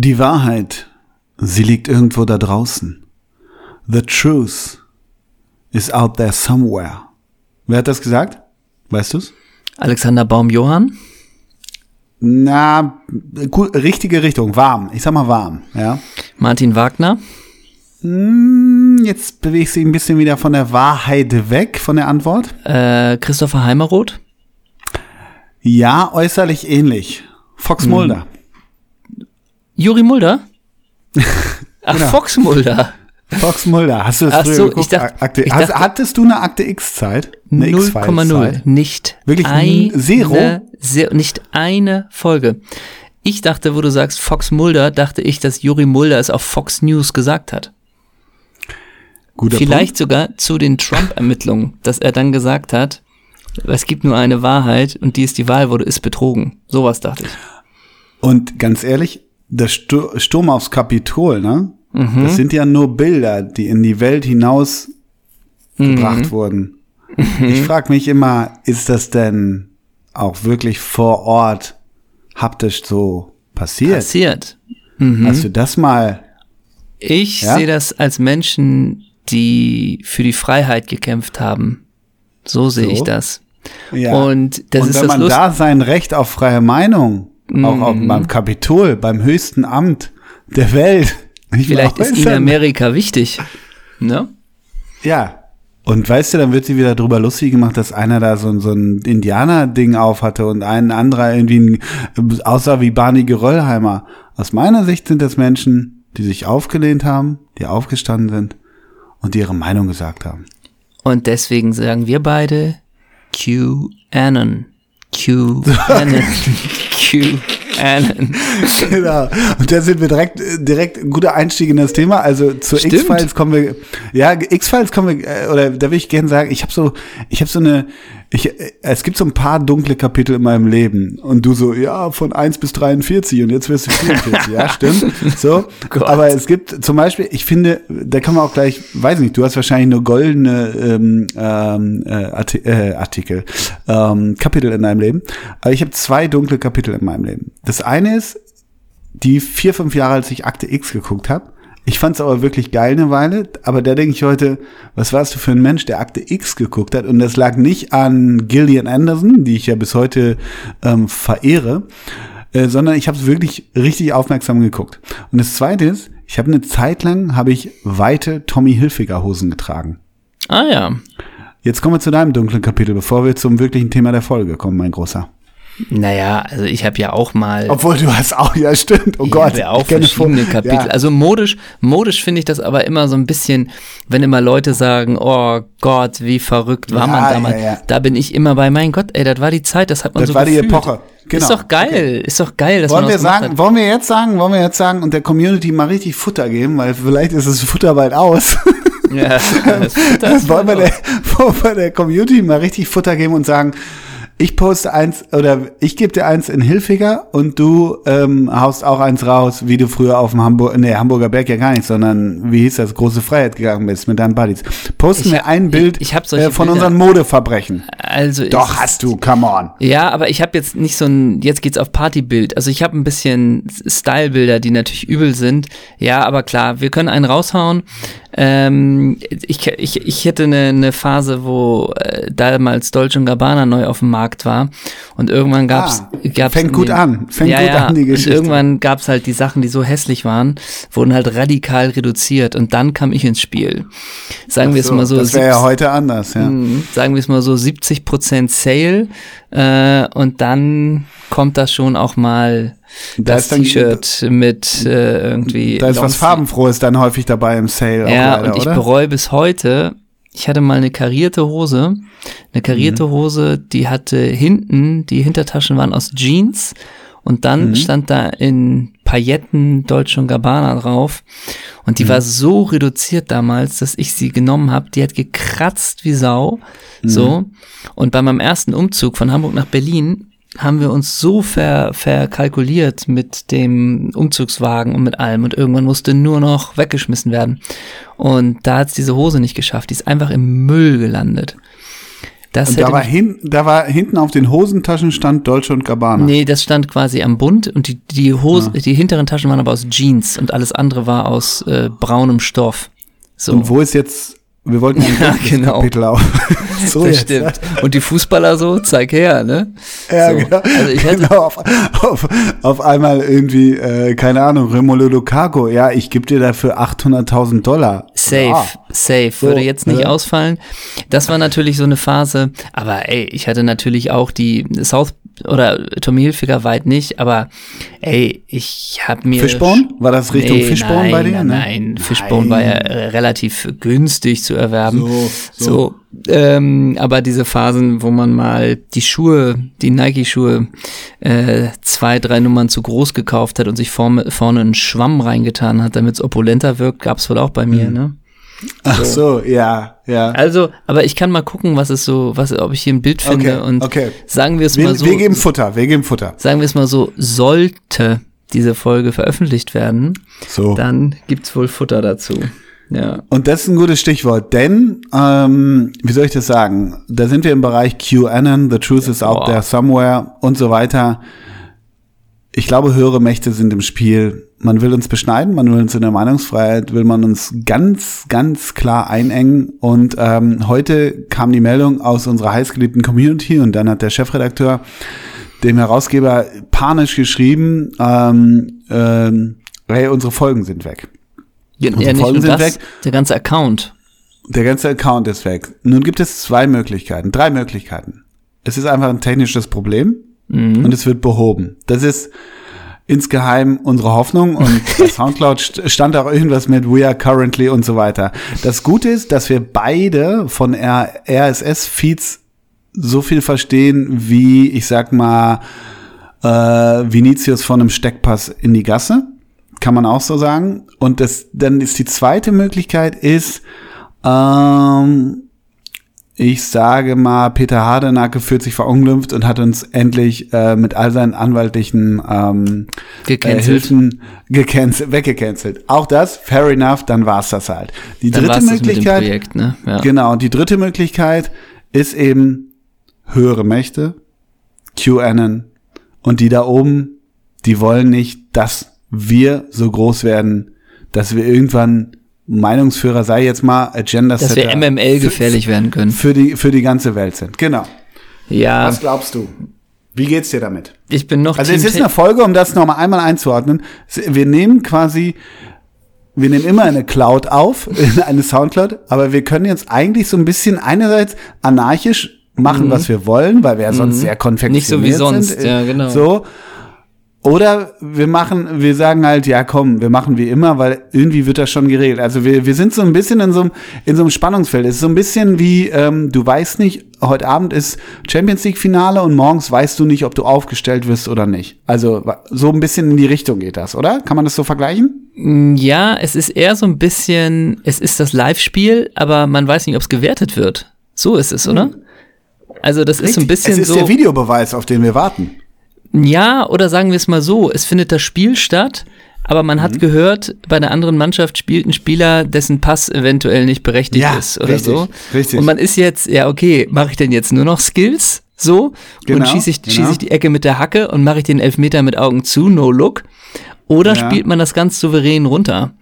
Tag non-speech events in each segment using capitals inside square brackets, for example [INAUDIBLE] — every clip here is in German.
Die Wahrheit, sie liegt irgendwo da draußen. The truth is out there somewhere. Wer hat das gesagt? Weißt du's? Alexander Baum-Johann? Na, gut, richtige Richtung, warm. Ich sag mal warm, ja. Martin Wagner? Hm, Jetzt bewegst du dich ein bisschen wieder von der Wahrheit weg, von der Antwort. Äh, Christopher Heimeroth? Ja, äußerlich ähnlich. Fox Mulder. Juri Mulder? [LAUGHS] Ach, Genau. Fox Mulder. Fox Mulder. Hast du das Ach früher so, geguckt? ich dachte- Akte, ich hast, dachte- hattest du eine Akte X-Zeit? Eine 0,0. X-Files-Zeit? Nicht Wirklich eine, zero? se- nicht eine Folge. Ich dachte, wo du sagst Fox Mulder, dachte ich, dass Juri Mulder es auf Fox News gesagt hat. Guter Vielleicht sogar zu den Trump-Ermittlungen, dass er dann gesagt hat, es gibt nur eine Wahrheit und die ist die Wahl, wurde ist betrogen. Sowas dachte ich. Und ganz ehrlich, der Stu- Sturm aufs Kapitol, ne? Mhm. Das sind ja nur Bilder, die in die Welt hinaus Mhm. gebracht wurden. Ich frage mich immer, ist das denn auch wirklich vor Ort haptisch so passiert? Passiert. Hast du das mal? Ich Ja? sehe das als Menschen, die für die Freiheit gekämpft haben. So sehe So? ich das. Ja. Und das Und ist wenn man Lust da sein Recht auf freie Meinung, auch auf, beim Kapitol, beim höchsten Amt der Welt, mehr Vielleicht ist ihnen äußern. Amerika wichtig. Ne? Ja. Und weißt du, dann wird sie wieder drüber lustig gemacht, dass einer da so, ein- so ein Indianer-Ding auf hatte und ein anderer irgendwie ein, aussah wie Barney Geröllheimer. Aus meiner Sicht sind das Menschen, die sich aufgelehnt haben, die aufgestanden sind und die ihre Meinung gesagt haben. Und deswegen sagen wir beide QAnon. QAnon. [LAUGHS] QAnon. [LAUGHS] genau. Und da sind wir direkt, direkt ein guter Einstieg in das Thema. Also zu. X-Files kommen wir, ja, X-Files kommen wir, äh, oder da will ich gerne sagen, ich habe so, ich habe so eine, ich, äh, es gibt so ein paar dunkle Kapitel in meinem Leben. Und du so, ja, von 1 bis 43 und jetzt wirst du 44. ja, [LAUGHS] stimmt. So. Gott. Aber es gibt zum Beispiel, ich finde, da kann man auch gleich, weiß nicht, du hast wahrscheinlich nur goldene ähm, ähm, äh, äh, Artikel, ähm, Kapitel in deinem Leben. Aber ich habe zwei dunkle Kapitel in meinem Leben. Das eine ist, die vier, fünf Jahre, als ich Akte X geguckt habe. Ich fand es aber wirklich geil eine Weile, aber da denke ich heute, was warst du für ein Mensch, der Akte X geguckt hat? Und das lag nicht an Gillian Anderson, die ich ja bis heute ähm, verehre, äh, sondern ich habe es wirklich richtig aufmerksam geguckt. Und das Zweite ist, ich habe eine Zeit lang habe ich weite Tommy Hilfiger Hosen getragen. Ah ja. Jetzt kommen wir zu deinem dunklen Kapitel, bevor wir zum wirklichen Thema der Folge kommen, mein Großer. Naja, also ich habe ja auch mal. Obwohl du hast auch, ja stimmt, oh Ich Gott. ja auch ich verschiedene vor- Kapitel. Ja. Also modisch, modisch finde ich das aber immer so ein bisschen, wenn immer Leute sagen, oh Gott, wie verrückt war Ja, man damals. ja. Da bin ich immer bei, mein Gott, ey, das war die Zeit, das hat man Das so war die. Epoche. Genau. Ist doch geil, ist doch geil, dass Wollen man wir das sagen, hat. wollen wir jetzt sagen, wollen wir jetzt sagen und der Community mal richtig Futter geben, weil vielleicht ist das Futter bald aus. Ja, das, das [LAUGHS] wollen wir der, wollen wir der Community mal richtig Futter geben und sagen, ich poste eins oder ich gebe dir eins in Hilfiger und du ähm, haust auch eins raus, wie du früher auf dem Hamburg, nee, Hamburger Berg ja gar nicht, sondern wie hieß das, große Freiheit gegangen bist mit deinen Buddies. Posten Ich- wir ein Bild ich- ich hab solche äh, von Bilder. unseren Modeverbrechen. also Doch, ist- hast du, come on. Ja, aber ich habe jetzt nicht so ein, jetzt geht's auf Partybild. Also ich habe ein bisschen Stylebilder, die natürlich übel sind. Ja, aber klar, wir können einen raushauen. Ähm, ich, ich, ich hätte eine, eine Phase, wo äh, damals Dolce Gabbana neu auf dem Markt war und irgendwann gab's, Ah, gab's fängt gut an. Fängt ja, gut ja, an, die Geschichte. Und irgendwann gab's halt die Sachen, die so hässlich waren, wurden halt radikal reduziert und dann kam ich ins Spiel. Sagen wir es mal so. das wäre ja 70 heute anders, ja. Mhm, sagen wir es mal so, 70% Sale äh, und dann kommt da schon auch mal Da das T-Shirt mit äh, irgendwie. Da ist was Longsleeve. Farbenfrohes dann häufig dabei im Sale. Ja, leider, und ich oder? bereue bis heute, ich hatte mal eine karierte Hose, eine karierte Mhm. Hose, die hatte hinten, die Hintertaschen waren aus Jeans und Mhm. dann stand da in Pailletten Dolce Gabbana drauf und die Mhm. war so reduziert damals, dass ich sie genommen habe, die hat gekratzt wie Sau, Mhm. so und bei meinem ersten Umzug von Hamburg nach Berlin haben wir uns so ver, verkalkuliert mit dem Umzugswagen und mit allem und irgendwann musste nur noch weggeschmissen werden. Und da hat es diese Hose nicht geschafft, die ist einfach im Müll gelandet. Das Und da war, hin, da war hinten auf den Hosentaschen stand Dolce und Gabbana. Nee, das stand quasi am Bund und die, die, Hose, die hinteren Taschen waren aber aus Jeans und alles andere war aus äh, braunem Stoff. So. Und wo ist jetzt, wir wollten [LAUGHS] Ja, genau. Kapitel auf. [LAUGHS] so das jetzt, stimmt. Und die Fußballer so, zeig her, ne? Ja, so. genau. Also ich hätte, genau auf, auf, auf einmal irgendwie, äh, keine Ahnung, Remolo Lukaku, ja, ich gebe dir dafür 800.000 Dollar. Safe, Ja. safe. So, Würde jetzt nicht ne? ausfallen. Das war natürlich so eine Phase, aber ey, ich hatte natürlich auch die South oder Tommy Hilfiger weit nicht, aber ey, ich habe mir. Fishbone? War das Richtung Nee, Fishbone nein, bei dir? Nein, ne? nein, Fishbone war ja äh, relativ günstig zu erwerben. So, So, so. ähm, aber diese Phasen, wo man mal die Schuhe, die Nike-Schuhe, äh, zwei, drei Nummern zu groß gekauft hat und sich vorne, vorne einen Schwamm reingetan hat, damit es opulenter wirkt, gab's wohl auch bei mir, ne? Ach so, ja, ja. Also, aber ich kann mal gucken, was es so, was, ob ich hier ein Bild finde Okay, und okay. sagen wir es mal so, wir geben Futter, wir geben Futter. sagen wir es mal so, sollte diese Folge veröffentlicht werden, So. dann gibt's wohl Futter dazu. Ja. Und das ist ein gutes Stichwort, denn, ähm, wie soll ich das sagen? Da sind wir im Bereich QAnon, The Truth is out Boah. there somewhere und so weiter. Ich glaube, höhere Mächte sind im Spiel. Man will uns beschneiden, man will uns in der Meinungsfreiheit, will man uns ganz, ganz klar einengen. Und ähm, heute kam die Meldung aus unserer heißgeliebten Community und dann hat der Chefredakteur dem Herausgeber panisch geschrieben, ähm, ähm, hey, unsere Folgen sind weg. Ja, Unsere ja, Folgen sind das, weg. der ganze Account. Der ganze Account ist weg. Nun gibt es zwei Möglichkeiten, drei Möglichkeiten. Es ist einfach ein technisches Problem und es wird behoben. Das ist insgeheim unsere Hoffnung und [LAUGHS] bei Soundcloud st- stand auch irgendwas mit We are currently und so weiter. Das Gute ist, dass wir beide von RSS-Feeds so viel verstehen wie, ich sag mal, äh, Vinicius von einem Steckpass in die Gasse. Kann man auch so sagen. Und das, dann ist die zweite Möglichkeit ist, ähm, ich sage mal, Peter Hardenacke fühlt sich verunglimpft und hat uns endlich äh, mit all seinen anwaltlichen ähm, äh, Gecancelt. Hilfen gecancelt, weggecancelt. Auch das, fair enough, dann war's das halt. Die Dann dritte Möglichkeit, Projekt, ne? Ja. Genau, und die dritte Möglichkeit ist eben höhere Mächte, QAnon und die da oben, die wollen nicht, dass wir so groß werden, dass wir irgendwann Meinungsführer, sei jetzt mal Agenda Dass wir MML gefährlich werden können. für die für die ganze Welt sind. Genau. Ja, Was glaubst du? Wie geht's dir damit? ich bin noch Also Team es ist eine Folge, um das nochmal einmal einzuordnen. Wir nehmen quasi, wir nehmen immer eine Cloud auf, in [LAUGHS] eine Soundcloud, aber wir können jetzt eigentlich so ein bisschen einerseits anarchisch machen, was wir wollen, weil wir ja sonst sehr konfektioniert Mhm. Nicht so wie sonst, sind. ja, genau. So. Oder wir machen, wir sagen halt, ja komm, wir machen wie immer, weil irgendwie wird das schon geregelt. Also wir, wir sind so ein bisschen in so einem, in so einem Spannungsfeld. Es ist so ein bisschen wie, ähm, du weißt nicht, heute Abend ist Champions League Finale und morgens weißt du nicht, ob du aufgestellt wirst oder nicht. Also so ein bisschen in die Richtung geht das, oder? Kann man das so vergleichen? Ja, es ist eher so ein bisschen, es ist das Live-Spiel, aber man weiß nicht, ob es gewertet wird. So ist es, oder? Also das ist so ein bisschen es ist so. der Videobeweis, auf den wir warten. Ja, oder sagen wir es mal so, es findet das Spiel statt, aber man Mhm. hat gehört, bei der anderen Mannschaft spielt ein Spieler, dessen Pass eventuell nicht berechtigt Ja, ist oder richtig, so. richtig. Und man ist jetzt, ja, okay, mache ich denn jetzt nur noch Skills? So? Genau, und schieße ich, genau. schieß ich die Ecke mit der Hacke und mache ich den Elfmeter mit Augen zu, no look? Oder Ja. spielt man das ganz souverän runter?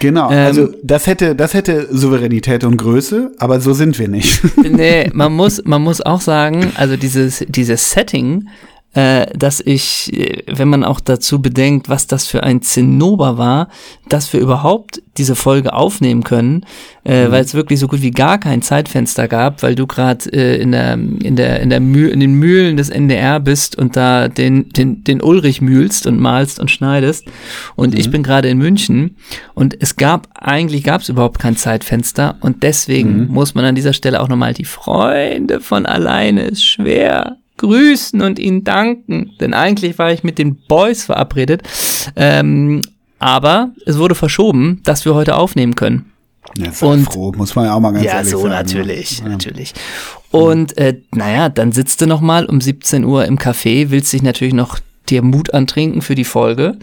Genau. Ähm, also das hätte, das hätte Souveränität und Größe, aber so sind wir nicht. nee, [LAUGHS] man muss, man muss auch sagen, also dieses, dieses Setting, dass ich, äh, wenn man auch dazu bedenkt, was das für ein Zinnober war, dass wir überhaupt diese Folge aufnehmen können, äh, weil es wirklich so gut wie gar kein Zeitfenster gab, weil du gerade äh, in der in der in der Mühl, in den Mühlen des NDR bist und da den den den Ulrich mühlst und malst und schneidest. Und ich bin gerade in München und es gab eigentlich gab es überhaupt kein Zeitfenster und deswegen muss man an dieser Stelle auch nochmal die Freunde von alleine ist schwer grüßen und ihnen danken, denn eigentlich war ich mit den Boys verabredet, ähm, aber es wurde verschoben, dass wir heute aufnehmen können. Jetzt Und- froh, muss man ja auch mal ganz Ja, ehrlich so sagen. natürlich, Ja. natürlich. Und äh, naja, dann sitzt du noch mal um 17 Uhr im Café, willst dich natürlich noch dir Mut antrinken für die Folge.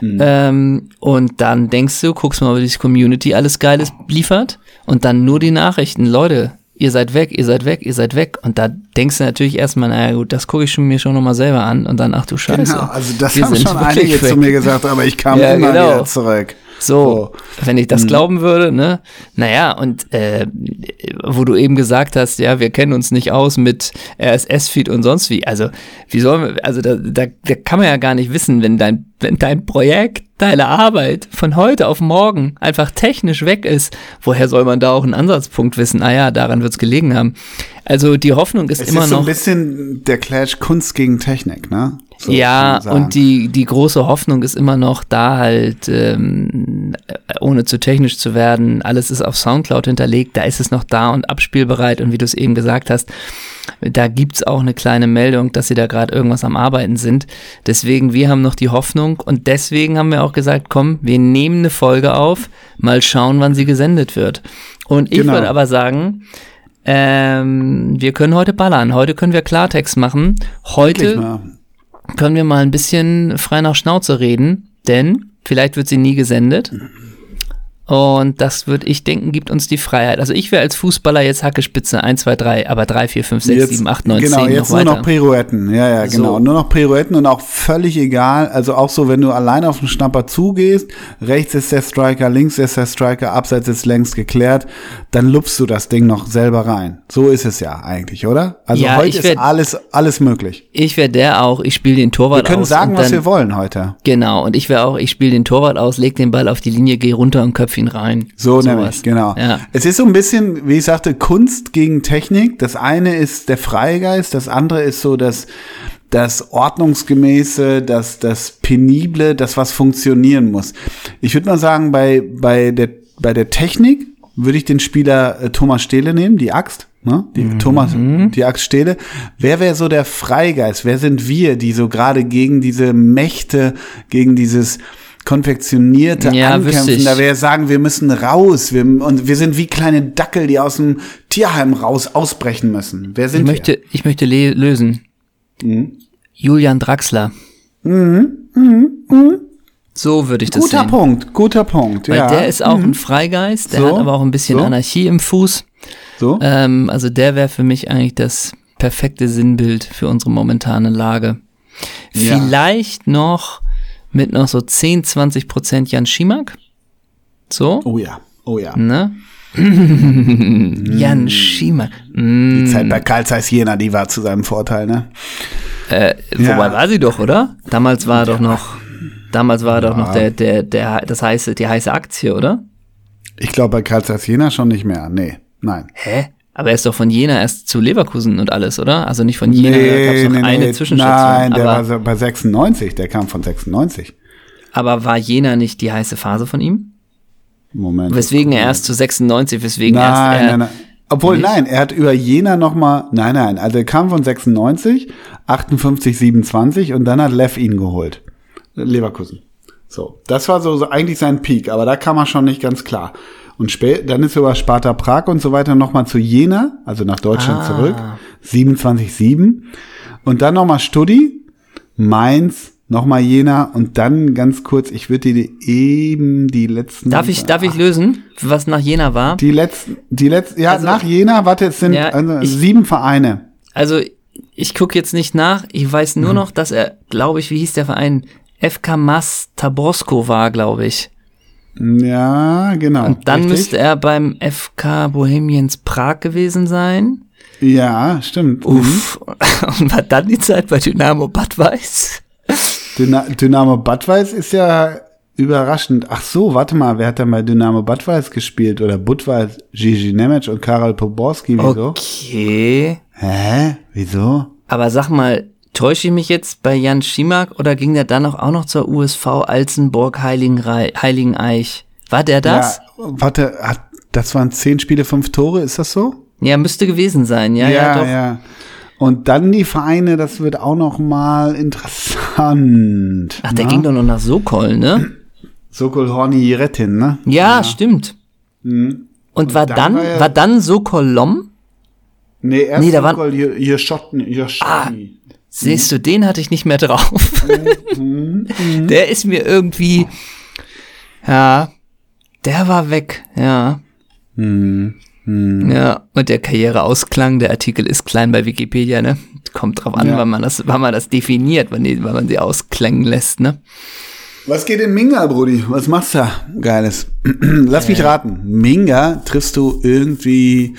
Mhm. Ähm, und dann denkst du, guckst mal, was die Community alles Geiles liefert. Und dann nur die Nachrichten. Leute, ihr seid weg, ihr seid weg, ihr seid weg. Und da denkst du natürlich erstmal, naja gut, das gucke ich mir schon nochmal selber an und dann, ach du Scheiße. Genau, also das haben schon einige weg. zu mir gesagt, aber ich kam Ja, immer genau. wieder zurück. So, wenn ich das glauben würde, ne? Naja, und äh, wo du eben gesagt hast, ja, wir kennen uns nicht aus mit RSS-Feed und sonst wie. Also, wie sollen wir, also da, da, da kann man ja gar nicht wissen, wenn dein, wenn dein Projekt, deine Arbeit von heute auf morgen einfach technisch weg ist, woher soll man da auch einen Ansatzpunkt wissen? Ah ja, daran wird's gelegen haben. Also die Hoffnung ist Es immer ist so noch. ein bisschen der Clash Kunst gegen Technik, ne? So ja, und die, die große Hoffnung ist immer noch da halt, ähm, ohne zu technisch zu werden, alles ist auf Soundcloud hinterlegt, da ist es noch da und abspielbereit und wie du es eben gesagt hast, da gibt's auch eine kleine Meldung, dass sie da gerade irgendwas am Arbeiten sind. Deswegen, wir haben noch die Hoffnung und deswegen haben wir auch gesagt, komm, wir nehmen eine Folge auf, mal schauen, wann sie gesendet wird. Und ich Genau. würde aber sagen, ähm, wir können heute ballern. Heute können wir Klartext machen. Heute. Können wir mal ein bisschen frei nach Schnauze reden, denn vielleicht wird sie nie gesendet. Und das würde ich denken, gibt uns die Freiheit. Also ich wäre als Fußballer jetzt Hackespitze 1, 2, 3, aber 3, 4, 5, 6, 7, 8, 9, genau, 10 jetzt noch nur weiter. noch Pirouetten. Ja, ja, So. genau. Nur noch Pirouetten und auch völlig egal. Also auch so, wenn du allein auf den Schnapper zugehst, rechts ist der Striker, links ist der Striker, abseits ist längst geklärt, dann lupfst du das Ding noch selber rein. So ist es ja eigentlich, oder? Also Ja, heute ich ist alles, alles möglich. ich wäre der auch, ich spiele den Torwart Wir können aus. sagen, was dann, wir wollen heute. Genau, und ich wäre auch, ich spiele den Torwart aus, leg den Ball auf die Linie, geh runter und köpf ihn rein. So Sowas. nämlich, genau. Ja. Es ist so ein bisschen, wie ich sagte, Kunst gegen Technik. Das eine ist der Freigeist, das andere ist so das, das Ordnungsgemäße, das, das Penible, das, was funktionieren muss. Ich würde mal sagen, bei, bei, der, bei der Technik würde ich den Spieler äh, Thomas Stehle nehmen, die Axt. Ne? Die Thomas, die Axt Stehle. Wer wäre so der Freigeist? Wer sind wir, die so gerade gegen diese Mächte, gegen dieses konfektionierte Ja, Ankämpfen, ich. da wäre sagen, wir müssen raus, wir, und wir sind wie kleine Dackel, die aus dem Tierheim raus ausbrechen müssen. Wer Ich sind möchte, ich möchte lösen. Julian Draxler. So würde ich wir? das Guter sehen. Punkt, guter Punkt. Weil ja. der ist auch ein Freigeist, der So, hat aber auch ein bisschen so. Anarchie im Fuß. so. Ähm, also der wäre für mich eigentlich das perfekte Sinnbild für unsere momentane Lage. Ja. Vielleicht noch mit noch so 10, 20 Prozent Jan Schimak. So, Oh ja, oh ja. ne? [LAUGHS] Jan Schimak. Mm, Die Zeit bei Karl Zeiss Jena, die war zu seinem Vorteil, ne? äh, Ja. Wobei war sie doch, oder? Damals war er doch noch, damals war er doch noch der, der, der, das heiße, die heiße Aktie, oder? Ich glaube bei Karl Zeiss Jena schon nicht mehr. Nee, nein. Hä? Aber er ist doch von Jena erst zu Leverkusen und alles, oder? Also nicht von Jena, da gab es noch eine Zwischenstation. Nein, der aber, war so bei 96, der kam von 96. aber war Jena nicht die heiße Phase von ihm? Moment. Weswegen er erst zu 96, weswegen erst Nein, er, nein, nein. Obwohl, Nicht? nein, er hat über Jena nochmal, nein, nein, also er kam von 96, 58, 27 und dann hat Lev ihn geholt. Leverkusen. So, das war so, so eigentlich sein Peak, aber da kam er schon nicht ganz klar. Und dann ist er über Sparta Prag und so weiter nochmal zu Jena, also nach Deutschland Ah. zurück, 27-7. Und dann nochmal Studi, Mainz, nochmal Jena und dann ganz kurz, ich würde dir eben die letzten. Darf ich, darf ich lösen, was nach Jena war? Die letzten, die letzten, ja, Also- nach Jena, warte, es sind Ja, also, ich- sieben Vereine. Also, ich gucke jetzt nicht nach. Ich weiß Mhm. nur noch, dass er, glaube ich, wie hieß der Verein? FK Mas Taborsko war, glaube ich. Ja, genau. Und dann richtig. müsste er beim FK Bohemians Prag gewesen sein. Ja, stimmt. Uff. [LAUGHS] Und war dann die Zeit bei Dynamo Bad Weiß? Dyna Dynamo Bad Weiß ist ja überraschend. Ach so, warte mal, wer hat denn bei Dynamo Bad Weiß gespielt? Oder Budweis? Gigi Nemec und Karol Poborski, wieso? Okay. Hä? Wieso? Aber sag mal, täusche ich mich jetzt bei Jan Schimak oder ging der dann auch, noch zur USV Alzenburg Heiligeneich? War der das? Ja, warte, hat, das waren zehn Spiele, fünf Tore, ist das so? Ja, müsste gewesen sein. Ja, ja, doch. ja. Und dann die Vereine, das wird auch noch mal interessant. Ach, der ne? ging doch noch nach Sokol, ne? Sokol Horni Jiretin, ne? Ja, stimmt. Und, war dann dann, war er- war dann Sokol Lom? Nee, erst Nee, da Sokol Jirschotten, Jirschotten. Siehst du, den hatte ich nicht mehr drauf. [LAUGHS] der ist mir irgendwie, ja, der war weg, ja. Hm. Ja, und der Karriereausklang, der Artikel ist klein bei Wikipedia, ne? Kommt drauf an, ja. wann man das, wann man das definiert, wann, die, wann man sie ausklängen lässt, ne? Was geht in Minga, Brudi? Was machst du da? Geiles. [CLEARS THROAT] Lass mich raten. Minga triffst du irgendwie.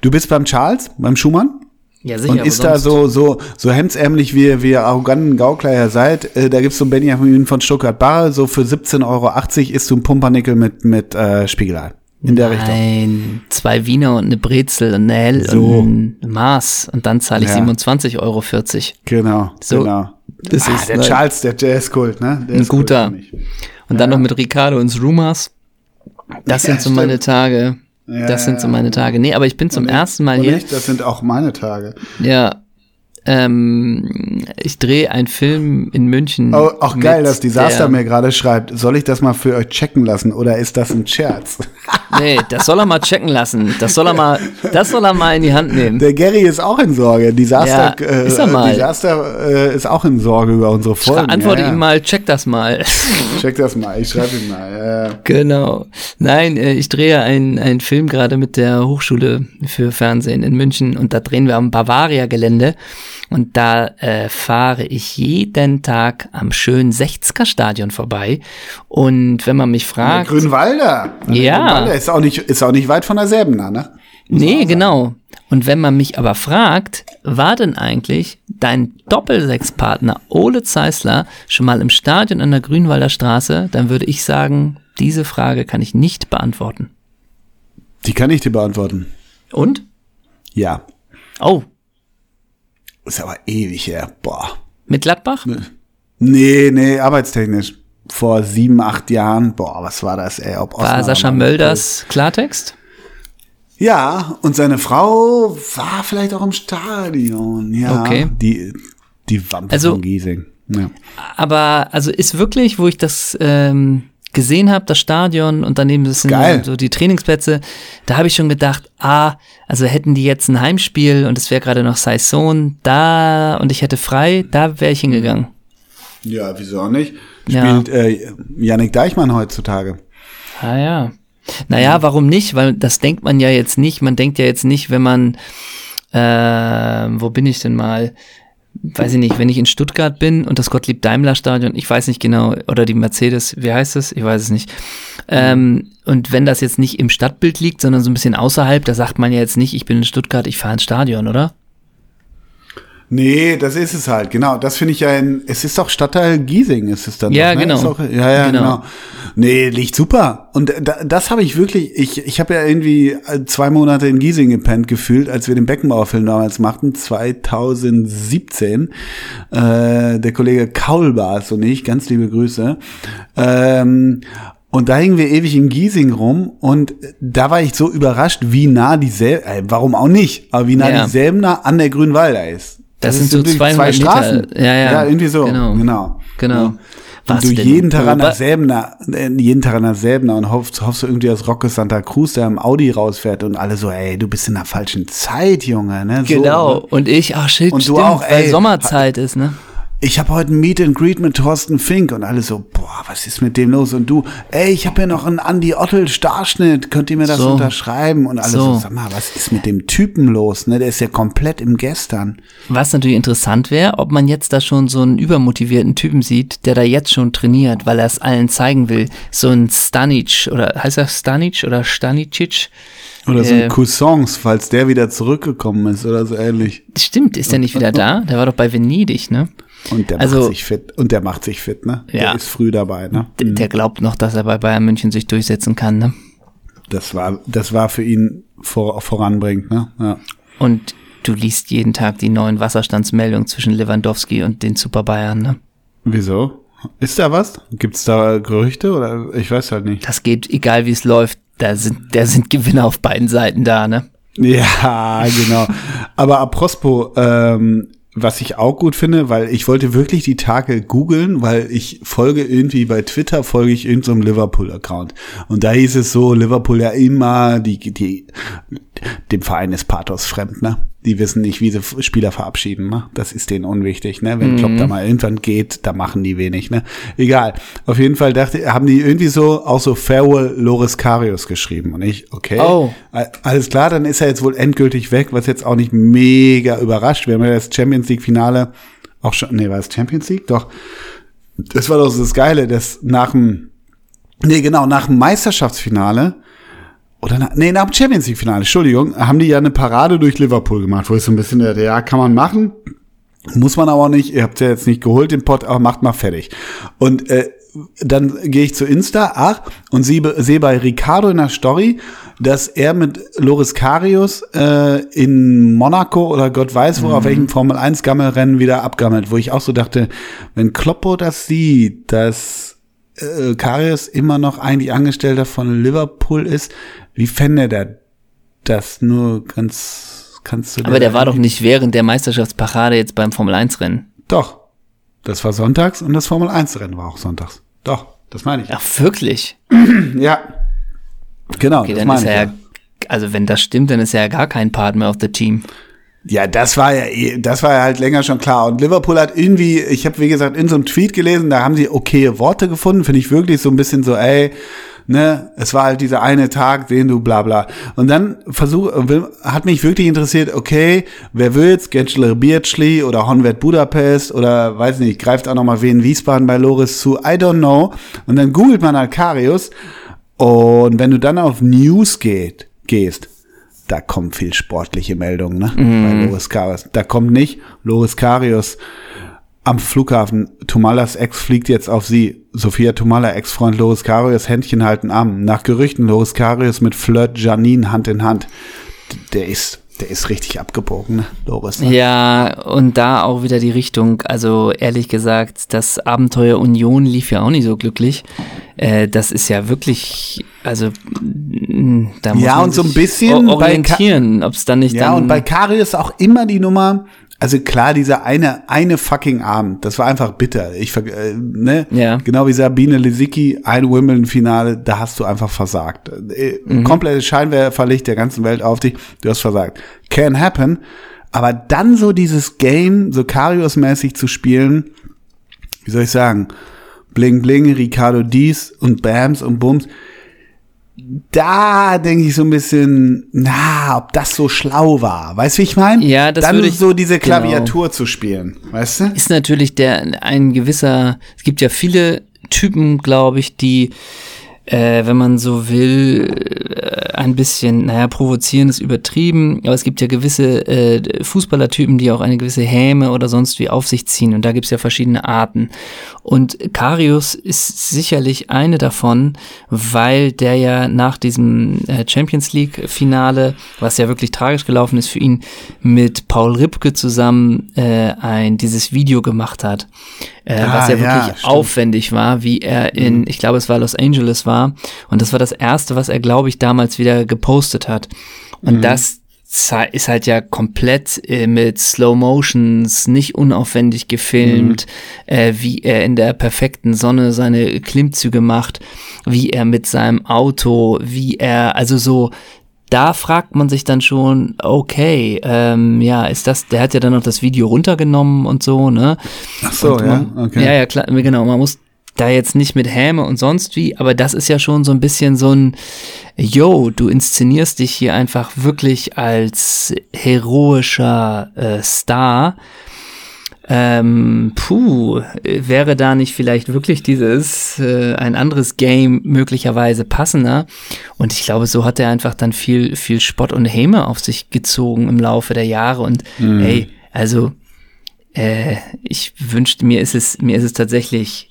Du bist beim Charles, beim Schumann? Ja, sicher. Und ist da so, so, so hemdsärmlich, wie, wie ihr arroganten Gaukler ja seid. Äh, da gibt's so Benjamin von Stuttgart-Barre, so für 17,80 Euro isst du ein Pumpernickel mit, mit äh, Spiegelei. In der Nein, Richtung. Nein, zwei Wiener und eine Brezel und eine Hell so. und ein Maß. Und dann zahle ich ja. 27,40 Euro. Genau, so. genau. Das ah, ist der Charles, der Jazzkult, ne? Der ein guter. Und ja. dann noch mit Ricardo ins Rumors. Das ja, sind so stimmt. meine Tage. Ja, das sind so meine Tage. Nee, aber ich bin zum ersten Mal hier. Nicht, das sind auch meine Tage. Ja, ähm, ich drehe einen Film in München. Oh, auch geil, dass Disaster mir gerade schreibt. Soll ich das mal für euch checken lassen oder ist das ein Scherz? [LAUGHS] Nee, das soll er mal checken lassen. Das soll er mal, das soll er mal in die Hand nehmen. Der Gary ist auch in Sorge. Disaster, ja, ist er mal. Disaster äh, ist auch in Sorge über unsere Folgen. Ich antworte ja, ja. ihm mal, check das mal. [LAUGHS] Check das mal, ich schreibe ihm mal. Ja. Genau. Nein, äh, ich drehe einen Film gerade mit der Hochschule für Fernsehen in München und da drehen wir am Bavaria-Gelände. Und da äh, fahre ich jeden Tag am schönen 60er Stadion vorbei. Und wenn man mich fragt. Grünwalder. Ja. Grünwalder ist auch nicht, ist auch nicht weit von der Säbener, ne? Muss nee, genau. Und wenn man mich aber fragt, war denn eigentlich dein Doppelsechspartner Ole Zeisler schon mal im Stadion an der Grünwalder Straße, dann würde ich sagen, diese Frage kann ich nicht beantworten. Die kann ich dir beantworten. Und? Ja. Oh, ist aber ewig her. Boah. Mit Gladbach? Nee, nee, arbeitstechnisch. Vor sieben, acht Jahren. Boah, was war das, ey? Ob war Sascha Mölders Klartext? Ja, und seine Frau war vielleicht auch im Stadion. Ja, okay. die, die Wampe also, von Giesing. Ja. Aber, also ist wirklich, wo ich das ähm, gesehen habe, das Stadion und daneben sind Geil. so die Trainingsplätze, da habe ich schon gedacht, ah, also hätten die jetzt ein Heimspiel und es wäre gerade noch Saison da und ich hätte frei, da wäre ich hingegangen. Ja, wieso auch nicht? Spielt ja. äh, Yannick Deichmann heutzutage. Ah ja. Naja, warum nicht? Weil das denkt man ja jetzt nicht. Man denkt ja jetzt nicht, wenn man, äh, wo bin ich denn mal? Weiß ich nicht, wenn ich in Stuttgart bin und das Gottlieb Daimler Stadion, ich weiß nicht genau, oder die Mercedes, wie heißt es? Ich weiß es nicht. Ähm, und wenn das jetzt nicht im Stadtbild liegt, sondern so ein bisschen außerhalb, da sagt man ja jetzt nicht, ich bin in Stuttgart, ich fahre ins Stadion, oder? Nee, das ist es halt, genau. Das finde ich ja in, es ist doch Stadtteil Giesing, ist es dann. Ja, doch, ne? genau. Auch, ja, ja, genau. genau. Nee, liegt super. Und da, das habe ich wirklich, ich, ich habe ja irgendwie zwei Monate in Giesing gepennt gefühlt, als wir den Beckenbauerfilm damals machten, 2017. Äh, der Kollege Kaul war es und ich, ganz liebe Grüße. Ähm, und da hingen wir ewig in Giesing rum und da war ich so überrascht, wie nah dieselbe, äh, warum auch nicht, aber wie nah ja. dieselbe an der Grünwalder ist. Das, das sind so 200 zwei Straßen. Meter. Ja, ja. Ja, irgendwie so. Genau. Genau. genau. Was und du jeden Tag an der Säbener, äh, jeden Tag an der Säbener und hoffst, hoffst du irgendwie, dass Rocco Santa Cruz der im Audi rausfährt und alle so, ey, du bist in der falschen Zeit, Junge, ne? So, genau. Ne? Und ich, ach shit, und stimmt, du auch, ey, weil Sommerzeit ist, ne? Ich habe heute ein Meet and Greet mit Thorsten Fink und alle so, boah, was ist mit dem los? Und du, ey, ich habe ja noch einen Andy Ottel Starschnitt, könnt ihr mir das so. unterschreiben? Und alle so. so, sag mal, was ist mit dem Typen los? Ne, der ist ja komplett im Gestern. Was natürlich interessant wäre, ob man jetzt da schon so einen übermotivierten Typen sieht, der da jetzt schon trainiert, weil er es allen zeigen will. So ein Stanic oder heißt er Stanic oder Stanicic? Oder so ein äh, Cousins, falls der wieder zurückgekommen ist oder so ähnlich. Stimmt, ist der nicht wieder da? Der war doch bei Venedig, ne? Und der also, macht sich fit. Und der macht sich fit, ne? Ja. Der ist früh dabei, ne? Der, der glaubt noch, dass er bei Bayern München sich durchsetzen kann, ne? Das war, das war für ihn vor, voranbringend, ne? Ja. Und du liest jeden Tag die neuen Wasserstandsmeldungen zwischen Lewandowski und den Super Bayern, ne? Wieso? Ist da was? Gibt's da Gerüchte oder ich weiß halt nicht. Das geht, egal wie es läuft, da sind, da sind Gewinner auf beiden Seiten da, ne? Ja, genau. Aber apropos, ähm, was ich auch gut finde, weil ich wollte wirklich die Tage googeln, weil ich folge irgendwie bei Twitter folge ich irgendeinem so Liverpool-Account. Und da hieß es so, Liverpool ja immer, die, die, dem Verein ist Pathos fremd, ne? Die wissen nicht, wie sie Spieler verabschieden. Ne? Das ist denen unwichtig. Ne? Wenn mhm. Klopp da mal irgendwann geht, da machen die wenig. Ne? Egal. Auf jeden Fall dachte, haben die irgendwie so auch so Farewell Loris Karius geschrieben. Und ich, okay, oh. alles klar, dann ist er jetzt wohl endgültig weg, was jetzt auch nicht mega überrascht. Wir haben ja das Champions League Finale auch schon, nee, war es Champions League? Doch. Das war doch das Geile, dass nach dem, nee, genau, nach dem Meisterschaftsfinale oder na, nee, nach dem Champions League Finale, Entschuldigung, haben die ja eine Parade durch Liverpool gemacht, wo ich so ein bisschen dachte, ja, kann man machen, muss man aber nicht, ihr habt ja jetzt nicht geholt den Pot, aber macht mal fertig. Und äh, dann gehe ich zu Insta, ach, und sehe seh bei Ricardo in der Story, dass er mit Loris Karius äh, in Monaco oder Gott weiß wo, mhm. auf welchem Formel 1 Gammelrennen wieder abgammelt, wo ich auch so dachte, wenn Kloppo das sieht, dass äh, Karius immer noch eigentlich Angestellter von Liverpool ist, wie fände der das nur ganz, kannst du Aber der war doch nicht während der Meisterschaftsparade jetzt beim Formel 1 Rennen. Doch. Das war sonntags und das Formel 1 Rennen war auch sonntags. Doch, das meine ich. Ach, wirklich? [CLEARS THROAT] ja. Genau. Okay, dann ist er ja, also wenn das stimmt, dann ist er ja gar kein Part mehr of the Team. Ja, das war ja, das war ja halt länger schon klar. Und Liverpool hat irgendwie, ich habe wie gesagt in so einem Tweet gelesen, da haben sie okay Worte gefunden, finde ich wirklich so ein bisschen so, ey, ne, es war halt dieser eine Tag, den du bla bla. Und dann versuch, hat mich wirklich interessiert, okay, wer will's, Getschler Birchli oder Honved Budapest oder weiß nicht, greift auch nochmal wen Wiesbaden bei Loris zu, I don't know. Und dann googelt man Alcarius und wenn du dann auf News geht, gehst, da kommen viel sportliche Meldungen, ne? Mm. Bei Loris Karius. Da kommt nicht Loris Karius am Flughafen. Tomalas Ex fliegt jetzt auf sie. Sophia Tomala, Ex-Freund Loris Karius, Händchen halten Arm. Nach Gerüchten Loris Karius mit Flirt Janine Hand in Hand. Der ist, der ist richtig abgebogen, ne, Loris. Ne? Ja, und da auch wieder die Richtung. Also ehrlich gesagt, das Abenteuer Union lief ja auch nicht so glücklich. Äh, das ist ja wirklich, also da muss ja, man und so ein bisschen orientieren, ob es dann nicht ja, dann. Ja, und bei Karius auch immer die Nummer, also klar, dieser eine, eine fucking Abend, das war einfach bitter. Ich, äh, ne? Ja. Genau wie Sabine Lisicki, ein Wimbledon-Finale, da hast du einfach versagt. Äh, mhm. Komplette Scheinwerferlicht der ganzen Welt auf dich, du hast versagt. Can happen. Aber dann so dieses Game, so Karius-mäßig zu spielen, wie soll ich sagen, Bling Bling, Ricardo Dies und Bams und Bums, da denke ich so ein bisschen, na, ob das so schlau war. Weißt du, wie ich meine? Ja, das Dann würde ich, so diese genau. Klaviatur genau. zu spielen, weißt du? Ist natürlich der ein gewisser, es gibt ja viele Typen, glaube ich, die äh, wenn man so will, äh, ein bisschen, naja, provozieren ist übertrieben, aber es gibt ja gewisse äh, Fußballertypen, die auch eine gewisse Häme oder sonst wie auf sich ziehen und da gibt's ja verschiedene Arten. Und Karius ist sicherlich eine davon, weil der ja nach diesem äh, Champions League-Finale, was ja wirklich tragisch gelaufen ist für ihn, mit Paul Ripke zusammen äh, ein dieses Video gemacht hat äh, ah, was ja wirklich ja, aufwendig war, wie er in, mhm. ich glaube, es war Los Angeles war. Und das war das erste, was er, glaube ich, damals wieder gepostet hat. Und mhm. das ist halt ja komplett äh, mit Slow Motions, nicht unaufwendig gefilmt, mhm. äh, wie er in der perfekten Sonne seine Klimmzüge macht, wie er mit seinem Auto, wie er, also so da fragt man sich dann schon, okay, ähm, ja, ist das, der hat ja dann noch das Video runtergenommen und so, ne? Ach so, man, ja, okay. Ja, ja, klar, genau, man muss da jetzt nicht mit Häme und sonst wie, aber das ist ja schon so ein bisschen so ein, yo, du inszenierst dich hier einfach wirklich als heroischer äh, Star ähm, puh, wäre da nicht vielleicht wirklich dieses, äh, ein anderes Game möglicherweise passender? Und ich glaube, so hat er einfach dann viel, viel Spott und Häme auf sich gezogen im Laufe der Jahre. Und mhm. ey, also, äh, ich wünschte, mir ist es, mir ist es tatsächlich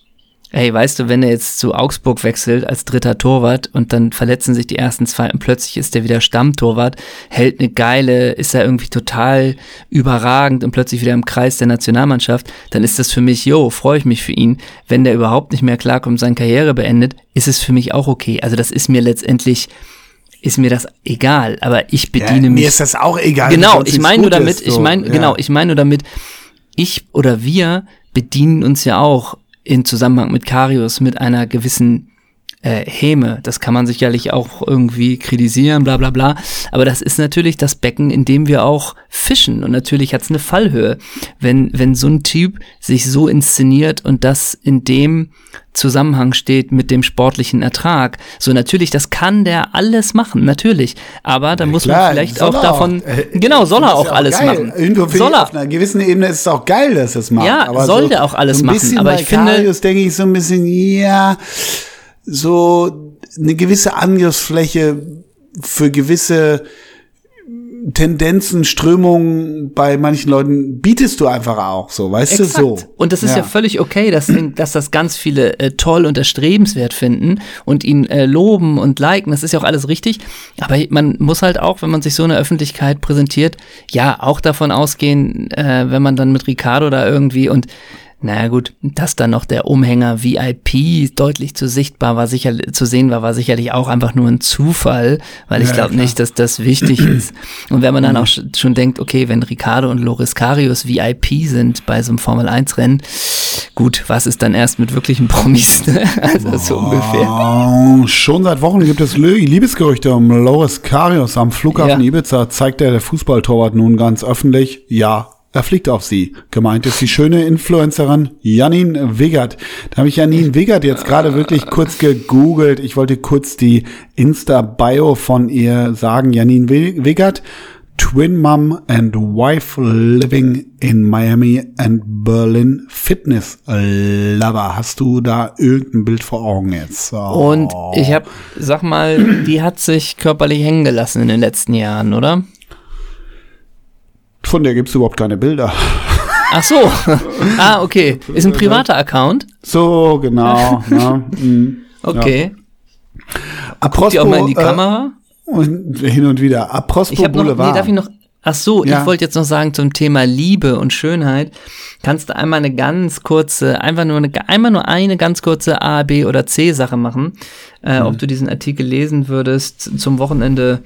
Ey, weißt du, wenn er jetzt zu Augsburg wechselt als dritter Torwart und dann verletzen sich die ersten zwei und plötzlich ist er wieder Stammtorwart, hält eine geile, ist er irgendwie total überragend und plötzlich wieder im Kreis der Nationalmannschaft, dann ist das für mich, jo, freue ich mich für ihn. Wenn der überhaupt nicht mehr klarkommt, seine Karriere beendet, ist es für mich auch okay. Also das ist mir letztendlich, ist mir das egal, aber ich bediene ja, mich. Mir ist das auch egal. Genau, ich meine nur damit, so. ich meine, ja. genau, ich meine nur damit, ich oder wir bedienen uns ja auch in Zusammenhang mit Karius mit einer gewissen äh, Häme. Das kann man sicherlich auch irgendwie kritisieren, bla bla bla. Aber das ist natürlich das Becken, in dem wir auch fischen. Und natürlich hat es eine Fallhöhe. Wenn, wenn so ein Typ sich so inszeniert und das in dem Zusammenhang steht mit dem sportlichen Ertrag. So natürlich, das kann der alles machen, natürlich. Aber da muss klar, man vielleicht auch davon, auch. genau, soll er auch, alles geil. machen. Irgendwo soll er. Auf einer gewissen Ebene ist es auch geil, dass er es macht. Ja, aber soll so, der auch alles so machen. Aber ich finde, denke ich so ein bisschen, ja, so eine gewisse Angriffsfläche für gewisse Tendenzen, Strömungen bei manchen Leuten bietest du einfach auch so, weißt Exakt. du so. Und das ist ja, ja völlig okay, dass, dass das ganz viele äh, toll und erstrebenswert finden und ihn äh, loben und liken. Das ist ja auch alles richtig. Aber man muss halt auch, wenn man sich so in der Öffentlichkeit präsentiert, ja auch davon ausgehen, äh, wenn man dann mit Ricardo da irgendwie und naja gut, dass dann noch der Umhänger VIP deutlich zu sichtbar war, sicher zu sehen war, war sicherlich auch einfach nur ein Zufall, weil ich ja, glaube nicht, dass das wichtig ist. Und wenn man dann auch schon denkt, okay, wenn Ricardo und Loris Karius VIP sind bei so einem Formel 1 Rennen, gut, was ist dann erst mit wirklichen Promis? Ne? Also so ungefähr. Schon seit Wochen gibt es Liebesgerüchte um Loris Karius am Flughafen ja. Ibiza. Zeigt er der Fußballtorwart nun ganz öffentlich? Ja, er fliegt auf sie. Gemeint ist die schöne Influencerin Janine Wiggert. Da habe ich Janine Wiggert jetzt gerade wirklich kurz gegoogelt. Ich wollte kurz die Insta-Bio von ihr sagen. Janine Wiggert, Twin Mom and Wife living in Miami and Berlin Fitness Lover. Hast du da irgendein Bild vor Augen jetzt? Oh. Und ich habe, sag mal, die hat sich körperlich hängen gelassen in den letzten Jahren, oder? Von der gibt es überhaupt keine Bilder. Ach so. [LAUGHS] ah, okay. Ist ein privater Account? So, genau. [LAUGHS] ja, mm, okay. Ja. Apropos, die auch mal in die äh, Kamera? Und hin und wieder. Apropos ich noch, Nee, darf ich noch, ach so, ja. ich wollte jetzt noch sagen zum Thema Liebe und Schönheit. Kannst du einmal eine ganz kurze, einfach nur eine, einmal nur eine ganz kurze A, B oder C Sache machen, äh, hm. ob du diesen Artikel lesen würdest zum Wochenende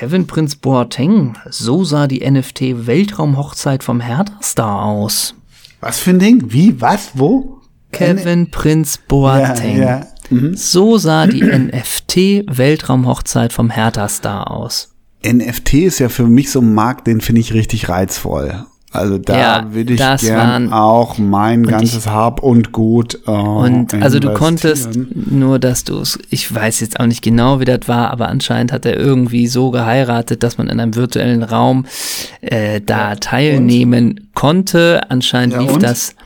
Kevin Prinz Boateng. So sah die NFT-Weltraumhochzeit vom Hertha-Star aus. Was für ein Ding? Wie? Was? Wo? Kevin N Prinz Boateng. Ja, ja. Mhm. So sah die NFT-Weltraumhochzeit vom Hertha-Star aus. NFT ist ja für mich so ein Markt, den finde ich richtig reizvoll. Also da ja, würde ich gern auch mein ganzes ich, Hab und Gut. Äh, und also du konntest nur, dass du es, ich weiß jetzt auch nicht genau, wie das war, aber anscheinend hat er irgendwie so geheiratet, dass man in einem virtuellen Raum äh, da teilnehmen und? konnte. Anscheinend ja, lief und? das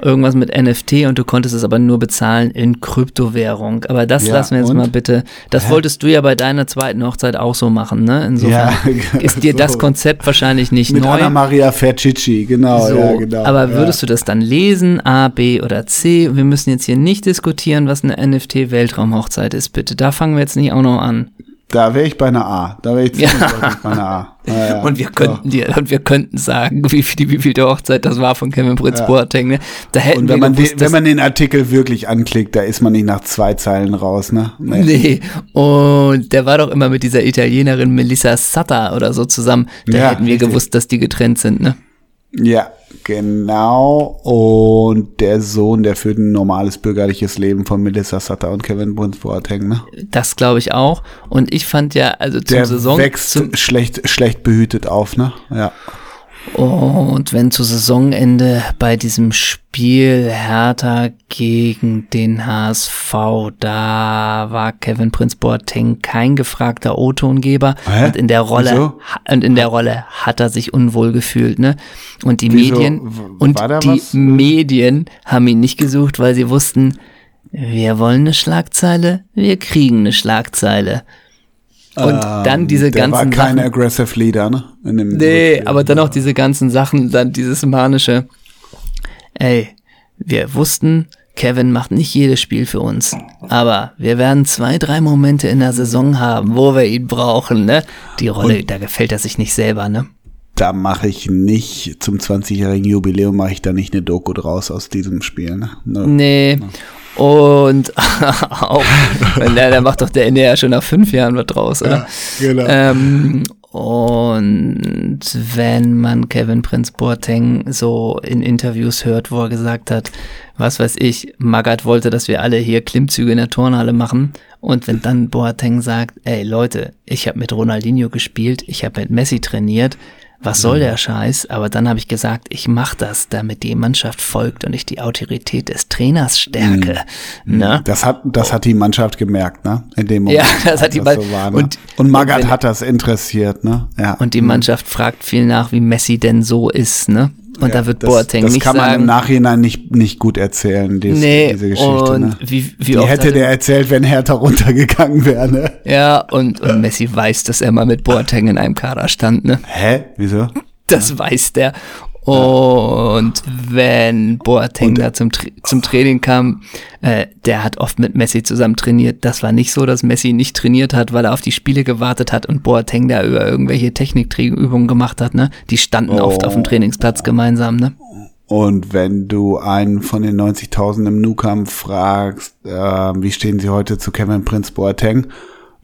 irgendwas mit NFT und du konntest es aber nur bezahlen in Kryptowährung. Aber das ja, lassen wir jetzt und? mal bitte. Das Hä? wolltest du ja bei deiner zweiten Hochzeit auch so machen, ne? Insofern ja, [LAUGHS] ist dir so. das Konzept wahrscheinlich nicht mit neu. Anna Maria Fercici, genau, so, ja, genau. Aber würdest du das dann lesen, A, B oder C? Wir müssen jetzt hier nicht diskutieren, was eine NFT-Weltraumhochzeit ist, bitte. Da fangen wir jetzt nicht auch noch an. Da wäre ich bei einer A. Da wäre ich ja. bei einer A. [LAUGHS] Ja, ja. Und wir könnten so. dir, und wir könnten sagen, wie viel, wie viel der Hochzeit das war von Kevin Prinz ja. Boateng. Ne? Da hätten und wenn wir man gewusst, den, wenn man den Artikel wirklich anklickt, da ist man nicht nach zwei Zeilen raus, ne? Nee. nee. Und der war doch immer mit dieser Italienerin Melissa Satta oder so zusammen. Da ja, hätten wir richtig. gewusst, dass die getrennt sind, ne? Ja, genau. Und der Sohn, der führt ein normales bürgerliches Leben von Melissa Sutter und Kevin Bruns Boateng, ne? Das glaube ich auch. Und ich fand ja, also zum der Saison. wächst zum schlecht, schlecht behütet auf, ne? Ja. Und wenn zu Saisonende bei diesem Spiel Hertha gegen den HSV, da war Kevin Prinz Boateng kein gefragter O-Tongeber und in der Rolle Wieso? und in der Rolle hat er sich unwohl gefühlt, ne? Und die Wieso? Medien und die was? Medien haben ihn nicht gesucht, weil sie wussten, wir wollen eine Schlagzeile, wir kriegen eine Schlagzeile. Und ähm, dann diese ganzen. War kein Sachen, aggressive Leader, ne? In dem nee, Spiel. aber dann auch diese ganzen Sachen, dann dieses manische. Ey, wir wussten, Kevin macht nicht jedes Spiel für uns. Aber wir werden zwei, drei Momente in der Saison haben, wo wir ihn brauchen, ne? Die Rolle, Und da gefällt er sich nicht selber, ne? Da mache ich nicht, zum 20-jährigen Jubiläum mache ich da nicht eine Doku draus aus diesem Spiel, ne? No. Nee. Und [LAUGHS] auch, der, der macht doch der NDR schon nach fünf Jahren was draus, oder? Ja, genau. Ähm, Und wenn man Kevin Prince Boateng so in Interviews hört, wo er gesagt hat, was weiß ich, Magath wollte, dass wir alle hier Klimmzüge in der Turnhalle machen. Und wenn dann Boateng sagt, ey Leute, ich habe mit Ronaldinho gespielt, ich habe mit Messi trainiert, was soll der Scheiß? Aber dann habe ich gesagt, ich mache das, damit die Mannschaft folgt und ich die Autorität des Trainers stärke. Mhm. Ne? Das hat, das hat die Mannschaft gemerkt, ne? In dem Moment. Ja, [LAUGHS] das hat die Mannschaft. So war, ne? Und, und Magath hat das interessiert, ne? Ja. Und die Mannschaft fragt viel nach, wie Messi denn so ist, ne? Und ja, da wird das, Boateng das nicht sagen. Das kann man im Nachhinein nicht, nicht gut erzählen, diese, nee, diese Geschichte. Und ne? wie, wie Die hätte der erzählt, wenn Hertha runtergegangen wäre. Ne? Ja, und, und Messi weiß, dass er mal mit Boateng in einem Kader stand. Ne? Hä? Wieso? Das ja. weiß der. Und wenn Boateng und, da zum, zum Training kam, äh, der hat oft mit Messi zusammen trainiert. Das war nicht so, dass Messi nicht trainiert hat, weil er auf die Spiele gewartet hat und Boateng da über irgendwelche Technikübungen gemacht hat. Ne? Die standen oh. oft auf dem Trainingsplatz gemeinsam. Ne? Und wenn du einen von den 90.000 im Nu-Kampf fragst, äh, wie stehen sie heute zu Kevin Prince Boateng?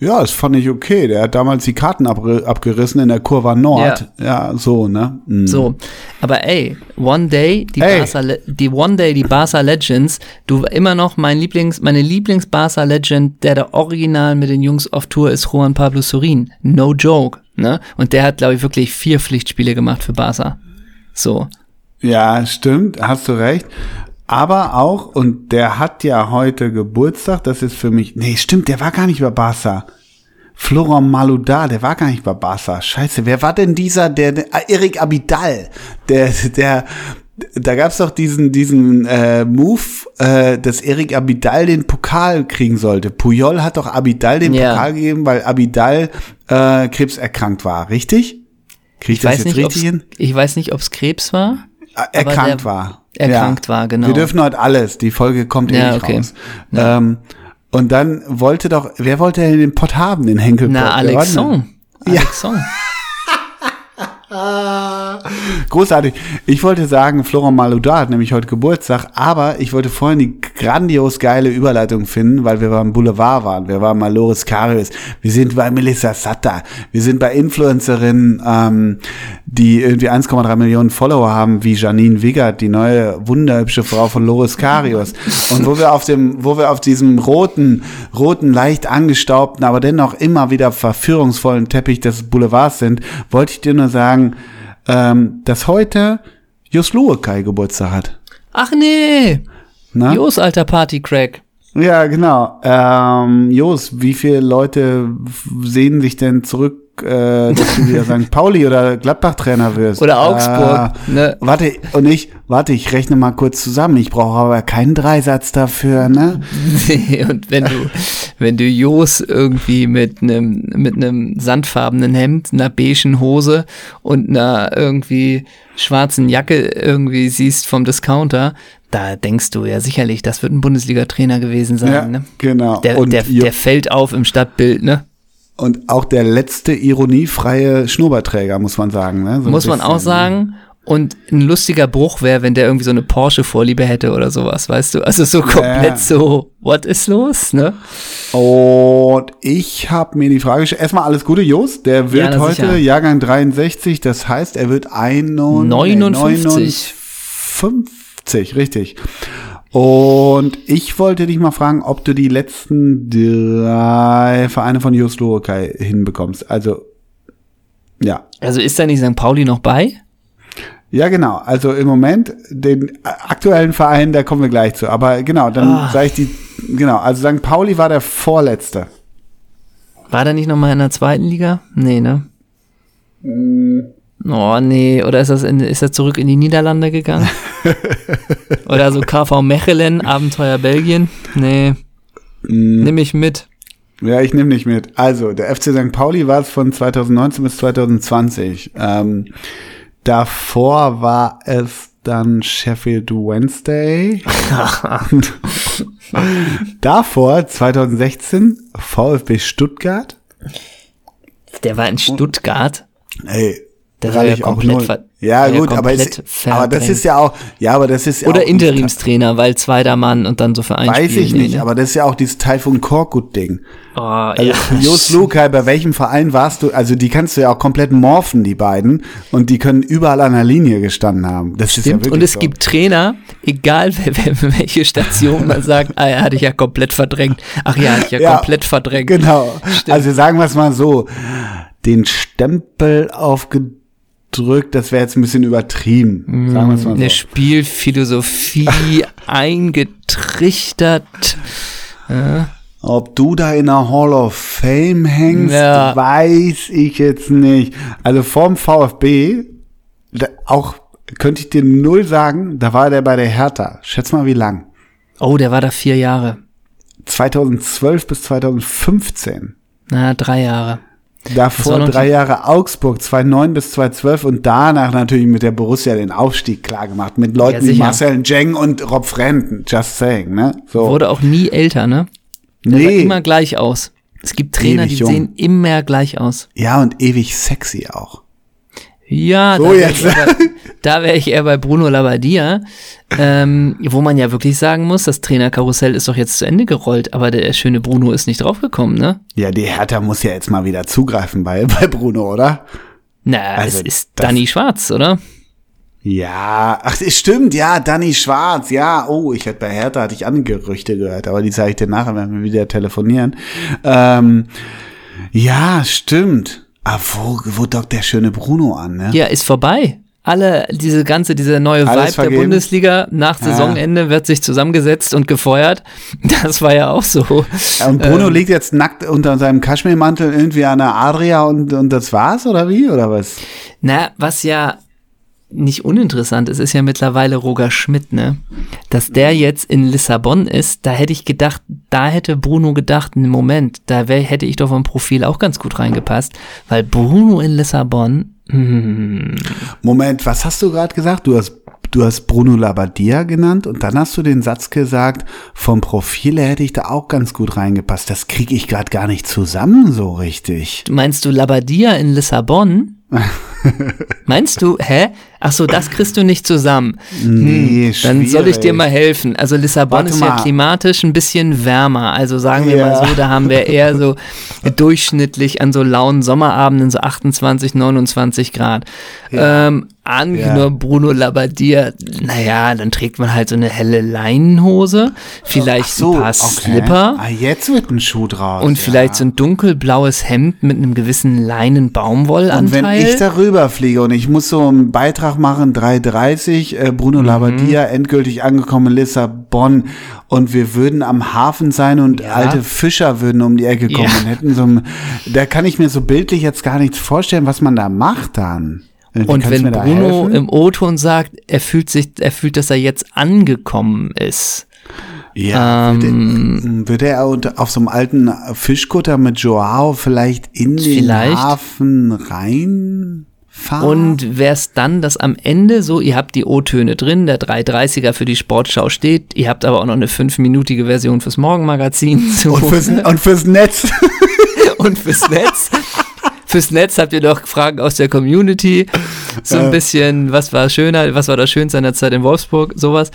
Ja, das fand ich okay. Der hat damals die Karten ab, abgerissen in der Kurva Nord. Ja, ja so, ne? Mhm. So. Aber ey, One Day, die ey. Barca, die One Day, die Barca Legends, du immer noch mein Lieblings, meine Lieblings Barca Legend, der da original mit den Jungs auf Tour ist, Juan Pablo Sorin. No joke, ne? Und der hat, glaube ich, wirklich vier Pflichtspiele gemacht für Barca. So. Ja, stimmt, hast du recht aber auch, und der hat ja heute Geburtstag, das ist für mich, nee, stimmt, der war gar nicht bei Barca. Florent Malouda, der war gar nicht bei Barca. Scheiße, wer war denn dieser, der, der ah, Eric Abidal, der, der, da gab's doch diesen, diesen äh, Move, äh, dass Eric Abidal den Pokal kriegen sollte. Puyol hat doch Abidal den yeah. Pokal gegeben, weil Abidal äh, krebserkrankt war, richtig? Krieg ich, ich das jetzt nicht, richtig hin? Ich weiß nicht, ob's Krebs war. Ah, erkrankt war erkrankt ja. war, genau. Wir dürfen heute alles. Die Folge kommt eh ja, nicht okay. raus. Ja. Ähm, und dann wollte doch, wer wollte denn den Pott haben, den Henkel? Na, Alexon. Alexon. Ja. [LAUGHS] [LAUGHS] Großartig. Ich wollte sagen, Florent Malouda hat nämlich heute Geburtstag, aber ich wollte vorhin die grandios geile Überleitung finden, weil wir beim Boulevard waren. Wir waren bei Loris Karius. Wir sind bei Melissa Satta. Wir sind bei Influencerinnen, ähm, die irgendwie 1,3 Millionen Follower haben, wie Janine Wiggert, die neue wunderhübsche Frau von Loris Karius. [LAUGHS] Und wo wir auf dem, wo wir auf diesem roten, roten, leicht angestaubten, aber dennoch immer wieder verführungsvollen Teppich des Boulevards sind, wollte ich dir nur sagen, ähm, dass heute Jos Luekai Geburtstag hat. Ach nee. Na? Jos, alter Party-Crack. Ja, genau. Ähm, Jos, wie viele Leute sehen sich denn zurück äh, dass du wieder St. Pauli oder Gladbach-Trainer wirst. Oder Augsburg. Äh, ne? Warte, und ich, warte, ich rechne mal kurz zusammen. Ich brauche aber keinen Dreisatz dafür, ne? Nee, und wenn du, wenn du Jos irgendwie mit einem mit einem sandfarbenen Hemd, einer beigen Hose und einer irgendwie schwarzen Jacke irgendwie siehst vom Discounter, da denkst du ja sicherlich, das wird ein Bundesliga-Trainer gewesen sein, ja, ne? Genau. Der, und der, der fällt auf im Stadtbild, ne? Und auch der letzte ironiefreie Schnurrbartträger, muss man sagen. Ne? So muss man auch sagen. Und ein lustiger Bruch wäre, wenn der irgendwie so eine Porsche-Vorliebe hätte oder sowas, weißt du? Also so komplett ja. so, what ist los, ne? Und ich habe mir die Frage gestellt, erstmal alles Gute, Jos, der wird ja, heute sicher. Jahrgang 63, das heißt, er wird 59. 59, richtig. Und ich wollte dich mal fragen, ob du die letzten drei Vereine von Just Luokai hinbekommst. Also, ja. Also ist da nicht St. Pauli noch bei? Ja, genau. Also im Moment, den aktuellen Verein, da kommen wir gleich zu. Aber genau, dann ah. sage ich die, genau. Also St. Pauli war der vorletzte. War der nicht nochmal in der zweiten Liga? Nee, ne? Oh, nee. Oder ist, das in, ist er zurück in die Niederlande gegangen? [LAUGHS] Oder so KV Mechelen, Abenteuer Belgien? Nee. Mm. Nimm ich mit. Ja, ich nehme nicht mit. Also, der FC St. Pauli war es von 2019 bis 2020. Ähm, davor war es dann Sheffield Wednesday. [LAUGHS] davor 2016 VfB Stuttgart. Der war in Stuttgart. Ey, der war ja komplett, ver Ja, War ja gut, aber, komplett ist, aber das ist ja auch, ja, aber das ist ja Oder auch Interimstrainer, weil zweiter Mann und dann so für ein Weiß Spiel. ich nicht, aber das ist ja auch dieses Taifun Korkut-Ding. Oh, Also, ja. [LAUGHS] Jos Lukai, bei welchem Verein warst du? Also die kannst du ja auch komplett morphen, die beiden. Und die können überall an der Linie gestanden haben. Das ist ja Stimmt. wirklich Und es so. gibt Trainer, egal [LAUGHS] welche Station man [LAUGHS] sagt, ah, er hatte ich ja komplett verdrängt. Ach ja, hatte ich ja, Ja, komplett verdrängt. Genau. Stimmt. Also sagen wir es mal so, den Stempel aufgedrückt, das wäre jetzt ein bisschen übertrieben. Sagen wir es mal Eine so. Spielphilosophie [LAUGHS] eingetrichtert. Ja. Ob du da in der Hall of Fame hängst, Ja. weiß ich jetzt nicht. Also vorm VfB, da, auch könnte ich dir null sagen, da war der bei der Hertha. Schätz mal wie lang. Oh, der war da vier Jahre. 2012 bis 2015. Na, drei Jahre. Davor drei Jahre Augsburg, 2009 bis 2012 und danach natürlich mit der Borussia den Aufstieg klar gemacht. Mit Leuten Ja, wie. Marcel Jeng und Rob Frenten. Just saying, ne? So. Wurde auch nie älter, ne? Der sah nee. immer gleich aus. Es gibt Trainer, Ewig die jung. sehen immer gleich aus. Ja, und ewig sexy auch. Ja, So da wäre ich, eher bei- [LAUGHS] da wär ich eher bei Bruno Labbadia, ähm, wo man ja wirklich sagen muss, das Trainerkarussell ist doch jetzt zu Ende gerollt, aber der schöne Bruno ist nicht draufgekommen, ne? Ja, die Hertha muss ja jetzt mal wieder zugreifen bei, bei Bruno, oder? Na, Also, es ist Danny Schwarz, oder? Ja, ach, es stimmt, ja, Danny Schwarz, ja, oh, ich hatte bei Hertha, hatte ich andere Gerüchte gehört, aber die zeige ich dir nachher, wenn wir wieder telefonieren. Ähm, ja, stimmt. Aber wo, wo dockt der schöne Bruno an, ne? Ja, ist vorbei. Alle, diese ganze, diese neue Alles Vibe vergeben? der Bundesliga nach Ja. Saisonende wird sich zusammengesetzt und gefeuert. [LAUGHS] Das war ja auch so. Ja, Und Bruno Ähm. liegt jetzt nackt unter seinem Kaschmirmantel irgendwie an der Adria und, und das war's, oder wie, oder was? Na, was ja nicht uninteressant ist, ist ja mittlerweile Roger Schmidt, ne? Dass der jetzt in Lissabon ist, da hätte ich gedacht, da hätte Bruno gedacht, einen Moment, da wär, hätte ich doch vom Profil auch ganz gut reingepasst, weil Bruno in Lissabon, hm, Moment, was hast du gerade gesagt? Du hast, du hast Bruno Labbadia genannt und dann hast du den Satz gesagt, vom Profil her hätte ich da auch ganz gut reingepasst. Das kriege ich gerade gar nicht zusammen so richtig. meinst du Labadia in Lissabon? [LAUGHS] Meinst du, hä? Ach so, das kriegst du nicht zusammen. Nee, Dann soll ich dir mal helfen. Also Lissabon Warte ist ja mal. klimatisch ein bisschen wärmer. Also sagen wir Ja. mal so, da haben wir eher so [LAUGHS] durchschnittlich an so lauen Sommerabenden so 28, 29 Grad. Ähm, angenommen Bruno Labbadia, naja, dann trägt man halt so eine helle Leinenhose, vielleicht so, ein paar okay. Slipper. Ah, jetzt wird ein Schuh draus. Und ja. vielleicht so ein dunkelblaues Hemd mit einem gewissen Leinen-Baumwollanteil. Ich darüber fliege und ich muss so einen Beitrag machen, 3.30, äh, Bruno Mhm. Labbadia, endgültig angekommen in Lissabon und wir würden am Hafen sein und Ja. alte Fischer würden um die Ecke kommen Ja. und hätten so ein, da kann ich mir so bildlich jetzt gar nichts vorstellen, was man da macht dann. Und wenn Bruno im O-Ton sagt, er fühlt sich, er fühlt, dass er jetzt angekommen ist. Ja, ähm, würde, er unter- auf so einem alten Fischkutter mit Joao vielleicht in den Vielleicht. Hafen reinfahren? Und wäre es dann, dass am Ende so, ihr habt die O-Töne drin, der 330er für die Sportschau steht, ihr habt aber auch noch eine fünfminütige Version fürs Morgenmagazin. So. und, fürs, und fürs Netz. [LAUGHS] und fürs Netz. [LAUGHS] Fürs Netz habt ihr noch Fragen aus der Community. So ein bisschen, was war schöner, was war das Schönste an der Zeit in Wolfsburg, sowas.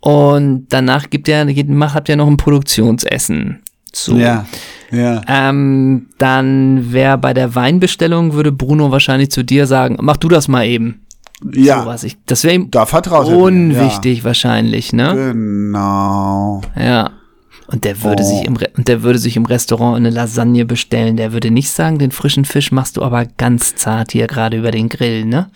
Und danach gibt ihr, macht, habt ihr noch ein Produktionsessen. So. ja, ja. Ähm, dann wäre bei der Weinbestellung, würde Bruno wahrscheinlich zu dir sagen, mach du das mal eben. Ja, So was ich, das wäre ihm da unwichtig wahrscheinlich, Ja. ne? Genau. Ja. Und der würde Oh. sich im Re und der würde sich im Restaurant eine Lasagne bestellen. Der würde nicht sagen, den frischen Fisch machst du aber ganz zart hier gerade über den Grill, ne?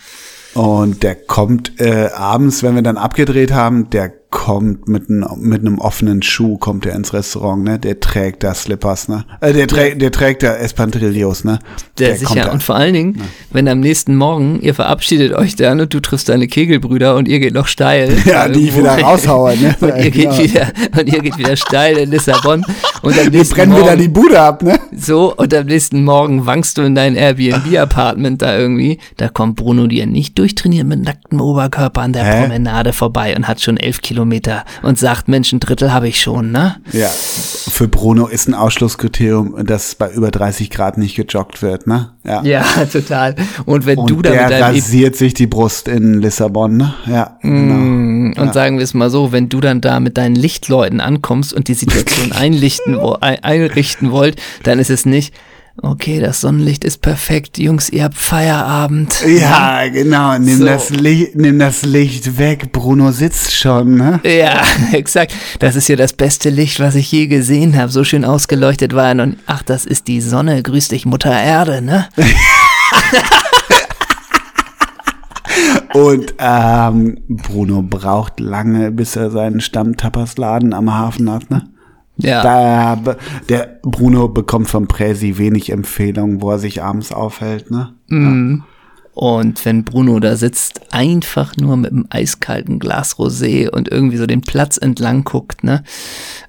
Und der kommt äh, abends, wenn wir dann abgedreht haben, der kommt mit, n, mit einem offenen Schuh, kommt er ins Restaurant, ne? Der trägt da Slippers, ne? Äh, der, trägt, der trägt da Espantrillos, ne? Der, kommt sicher. Und vor allen Dingen, wenn am nächsten Morgen, ihr verabschiedet euch dann und du triffst deine Kegelbrüder und ihr geht noch steil. [LAUGHS] Ja, die ich wieder raushaue, ne? [LAUGHS] und ihr geht Ja. wieder, und ihr geht wieder steil in Lissabon. Und am Wir nächsten brennen Morgen, wieder die Bude ab, ne? So, und am nächsten Morgen wankst du in dein Airbnb-Apartment da irgendwie. Da kommt Bruno dir nicht durchtrainiert mit nacktem Oberkörper an der Hä? Promenade vorbei und hat schon elf Kilometer Kilometer und sagt, Mensch, ein Drittel habe ich schon, ne? Ja, für Bruno ist ein Ausschlusskriterium, dass bei über 30 Grad nicht gejoggt wird, ne? Ja, ja [LAUGHS] total. Und wenn und du da der mit deinem rasiert sich die Brust in Lissabon, ne? Ja, genau. Mm, und Ja. sagen wir es mal so, wenn du dann da mit deinen Lichtleuten ankommst und die Situation [LAUGHS] einlichten, einrichten wollt, dann ist es nicht, okay, das Sonnenlicht ist perfekt, Jungs, ihr habt Feierabend. Ja, genau. Nimm, So. das Licht, nimm das Licht weg. Bruno sitzt schon, ne? Ja, [LAUGHS] exakt. Das ist ja das beste Licht, was ich je gesehen habe. So schön ausgeleuchtet war er nie. Ach, das ist die Sonne. Grüß dich, Mutter Erde, ne? [LAUGHS] Und ähm, Bruno braucht lange, bis er seinen Stammtappersladen am Hafen hat, ne? Ja. Da, der Bruno bekommt vom Präsi wenig Empfehlungen, wo er sich abends aufhält, ne? Und wenn Bruno da sitzt, einfach nur mit einem eiskalten Glas Rosé und irgendwie so den Platz entlang guckt, ne?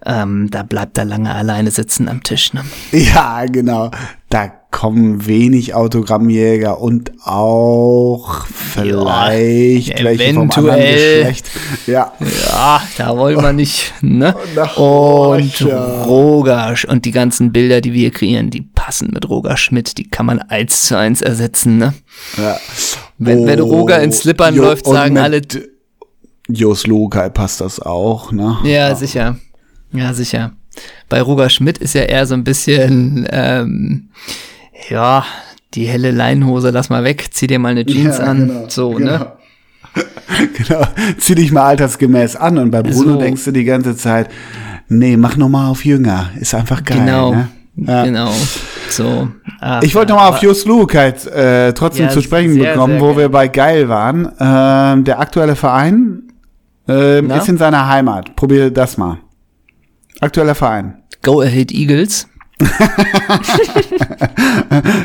Ähm, da bleibt er lange alleine sitzen am Tisch, ne? Ja, genau. Da kommen wenig Autogrammjäger und auch vielleicht Ja, welche vom anderen. Geschlecht. Ja. Ja, da wollen wir nicht, ne? Nach Und Roger. Roger und die ganzen Bilder, die wir hier kreieren, die passen mit Roger Schmidt, die kann man eins zu eins ersetzen, ne? ja. Wenn, wenn Roger in Slippern Jo, läuft, und sagen alle, Jos Lukai passt das auch, ne? ja, sicher. Ja, sicher. Bei Roger Schmidt ist ja eher so ein bisschen, ähm, ja, die helle Leinhose, lass mal weg, zieh dir mal eine Jeans Ja, an, genau, so, genau. ne? [LAUGHS] Genau. Zieh dich mal altersgemäß an und bei Bruno So. denkst du die ganze Zeit, nee, mach noch mal auf jünger. Ist einfach geil, Genau, ne? Ja. genau. So. Ach, Ich wollte ja, noch mal auf Just Luke halt äh, trotzdem Ja, zu sprechen sehr, bekommen, sehr wo gerne. wir bei geil waren. Ähm, der aktuelle Verein ähm, ist in seiner Heimat. Probier das mal. Aktueller Verein. Go Ahead Eagles.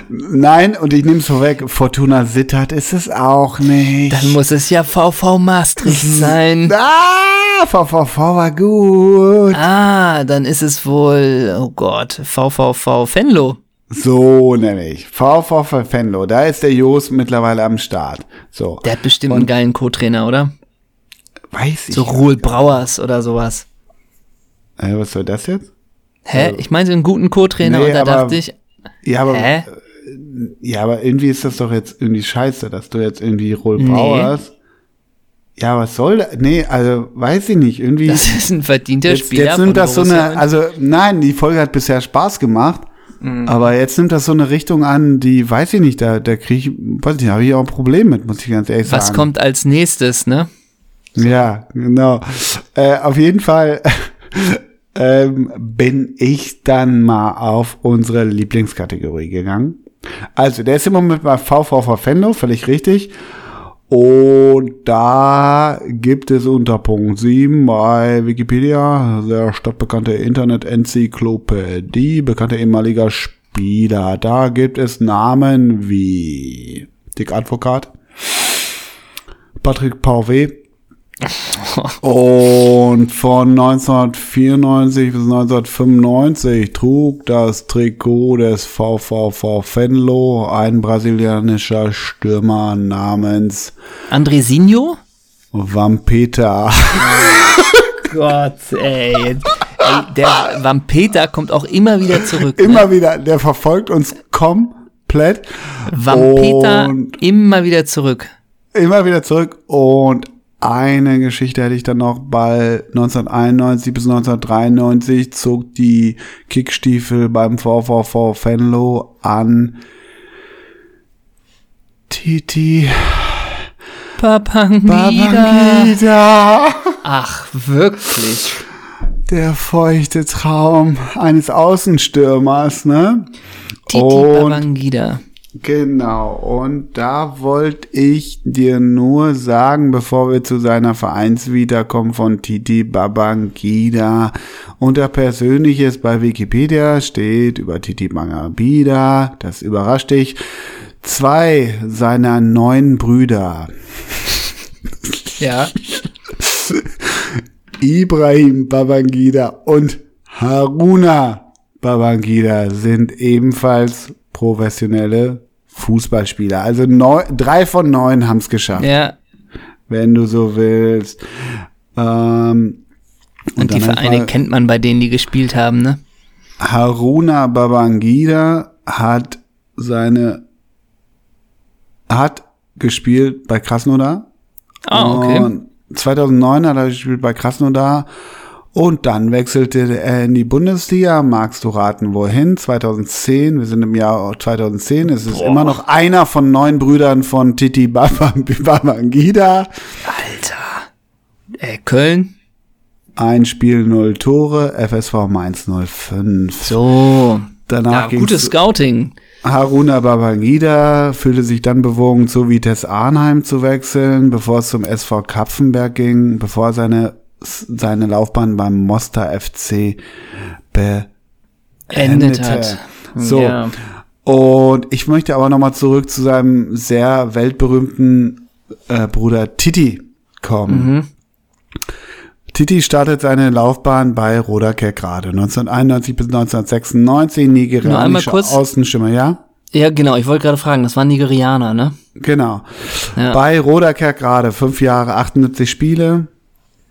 Nein, und ich nehme es vorweg, Fortuna Sittard ist es auch nicht. Dann muss es ja VV Maastricht sein. ah, VVV war gut. Ah, dann ist es wohl, oh Gott, VVV Venlo. So nämlich. VVV Venlo, da ist der Jos mittlerweile am Start. So, Der hat bestimmt einen geilen Co-Trainer, oder? weiß ich. So Ruhl Brauers oder sowas. äh, was soll das jetzt? Hä? Ich meinte einen guten Co-Trainer Nee, und da aber- dachte ich, Ja, aber hä? Ja, aber irgendwie ist das doch jetzt irgendwie scheiße, dass du jetzt irgendwie Roll Nee. Ja, was soll das? Nee, also weiß ich nicht. Irgendwie. Das ist ein verdienter jetzt, Spieler. jetzt nimmt das so eine, also nein, die Folge hat bisher Spaß gemacht. Aber jetzt nimmt das so eine Richtung an, die weiß ich nicht, da, da kriege ich, weiß ich nicht, habe ich auch ein Problem mit, muss ich ganz ehrlich sagen. Was kommt als nächstes, ne? Ja, genau. Äh, auf jeden Fall ähm, bin ich dann mal auf unsere Lieblingskategorie gegangen. Also, der ist im Moment bei VVV Fendo, völlig richtig. Und da gibt es unter Punkt 7 bei Wikipedia der stadtbekannte Internet-Enzyklopädie, bekannter ehemaliger Spieler. Da gibt es Namen wie Dick Advokat, Patrick Pauvet, und von 1994 bis 1995 trug das Trikot des VVV Venlo ein brasilianischer Stürmer namens Andresinho? Vampeta. Gott, ey. ey der Vampeter kommt auch immer wieder zurück. Ne? Immer wieder, der verfolgt uns komplett. Vampeter Und immer wieder zurück. immer wieder zurück und eine Geschichte hätte ich dann noch bei 1991 bis 1993 zog die Kickstiefel beim VVV Venlo an Titi Papangida. Babangida. Ach, wirklich. Der feuchte Traum eines Außenstürmers, ne? Titi Und- Babangida. Genau, und da wollte ich dir nur sagen, bevor wir zu seiner Vereinsvita kommen von Titi Babangida. Unter Persönliches bei Wikipedia steht über Titi Babangida, das überrascht dich, zwei seiner neun Brüder, Ja. [LAUGHS] Ibrahim Babangida und Haruna Babangida, sind ebenfalls professionelle Fußballspieler. Also neun, drei von neun haben es geschafft. Ja. wenn du so willst. Ähm, Und, die Vereine kennt man bei denen, die gespielt haben, ne? Haruna Babangida hat seine hat gespielt bei Krasnodar. Ah, okay. Und 2009 hat er gespielt bei Krasnodar und dann wechselte er in die Bundesliga. Magst du raten, wohin? 2010. Wir sind im Jahr 2010. Es ist Boah. immer noch einer von neun Brüdern von Titi Baba- [LAUGHS] Babangida. Alter. Äh, Köln? Ein Spiel, null Tore. FSV Mainz 05. So. Danach Ja, gutes Scouting. Haruna Babangida fühlte sich dann bewogen, zu Vitesse Arnheim zu wechseln, bevor es zum SV Kapfenberg ging, bevor seine, seine Laufbahn beim Mostar FC Endet beendete. hat. So. Ja. Und ich möchte aber nochmal zurück zu seinem sehr weltberühmten äh, Bruder Titi kommen. Mhm. Titi startet seine Laufbahn bei Roda Kerkrade 1991 bis 1996, Nur einmal nigerianischer kurz- Außenschimmer, ja? Ja, genau. Ich wollte gerade fragen, das waren Nigerianer, ne? Genau. Ja. Bei Roda Kerkrade fünf Jahre, 78 Spiele,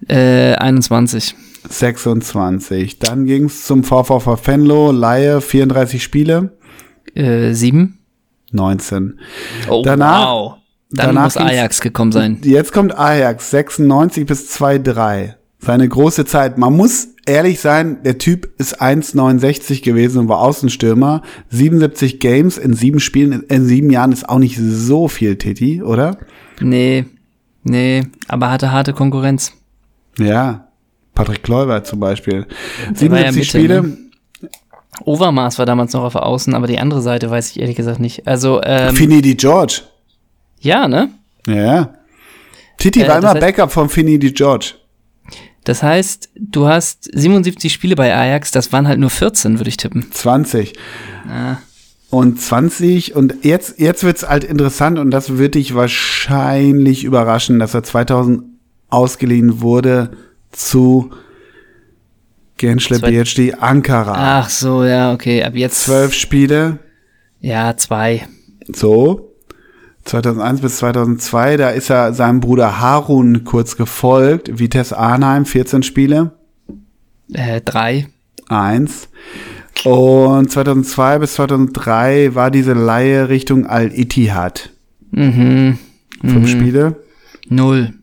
Äh, 21. 26. Dann ging's zum VVV Venlo, Laie, 34 Spiele, Äh, 7. 19. Oh, Danach- wow. Dann danach muss Ajax gekommen sein. Jetzt kommt Ajax, 96 bis 2,3. Seine große Zeit. Man muss ehrlich sein, der Typ ist 1,69 gewesen und war Außenstürmer. 77 Games in sieben Spielen, in sieben Jahren ist auch nicht so viel, Titi, oder? Nee, nee, aber hatte harte Konkurrenz. Ja. Patrick Kluivert zum Beispiel. Der war ja 77 Mitte, Spiele, ne? Overmars war damals noch auf der Außen, aber die andere Seite weiß ich ehrlich gesagt nicht. Also, ähm, Finny Di George. ja, ne? Ja, ja. Titi Äh, war immer heißt- Backup von Finny Di George. Das heißt, du hast 77 Spiele bei Ajax, das waren halt nur 14, würde ich tippen. 20. Ah, Und 20 und jetzt, jetzt wird's halt interessant und das wird dich wahrscheinlich überraschen, dass er 2000 ausgeliehen wurde zu Zwei- BHD Ankara. Ach so, ja, okay, ab jetzt. Zwölf Spiele, Ja, zwei. so. 2001 bis 2002, da ist er seinem Bruder Harun kurz gefolgt. Vitesse Arnheim, 14 Spiele. Äh, drei. Eins. Und 2002 bis 2003 war diese Leihe Richtung Al-Ittihad. Mhm. Fünf Spiele. Null.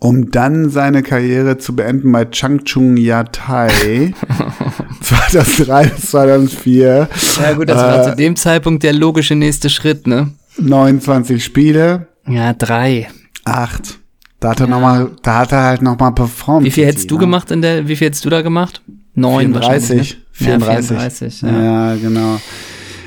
Um dann seine Karriere zu beenden bei Changchung Yatai. [LAUGHS] 2003 bis 2004. Ja gut, das war Äh, zu dem Zeitpunkt der logische nächste Schritt, ne? 29 Spiele. Ja, drei. Acht. Da hat er noch mal, da hat er halt nochmal performt. Wie viel hättest du ne? gemacht in der, wie viel hättest du da gemacht? Neun 34. wahrscheinlich. Ne? 34. Ja, 34, ja. Ja, genau.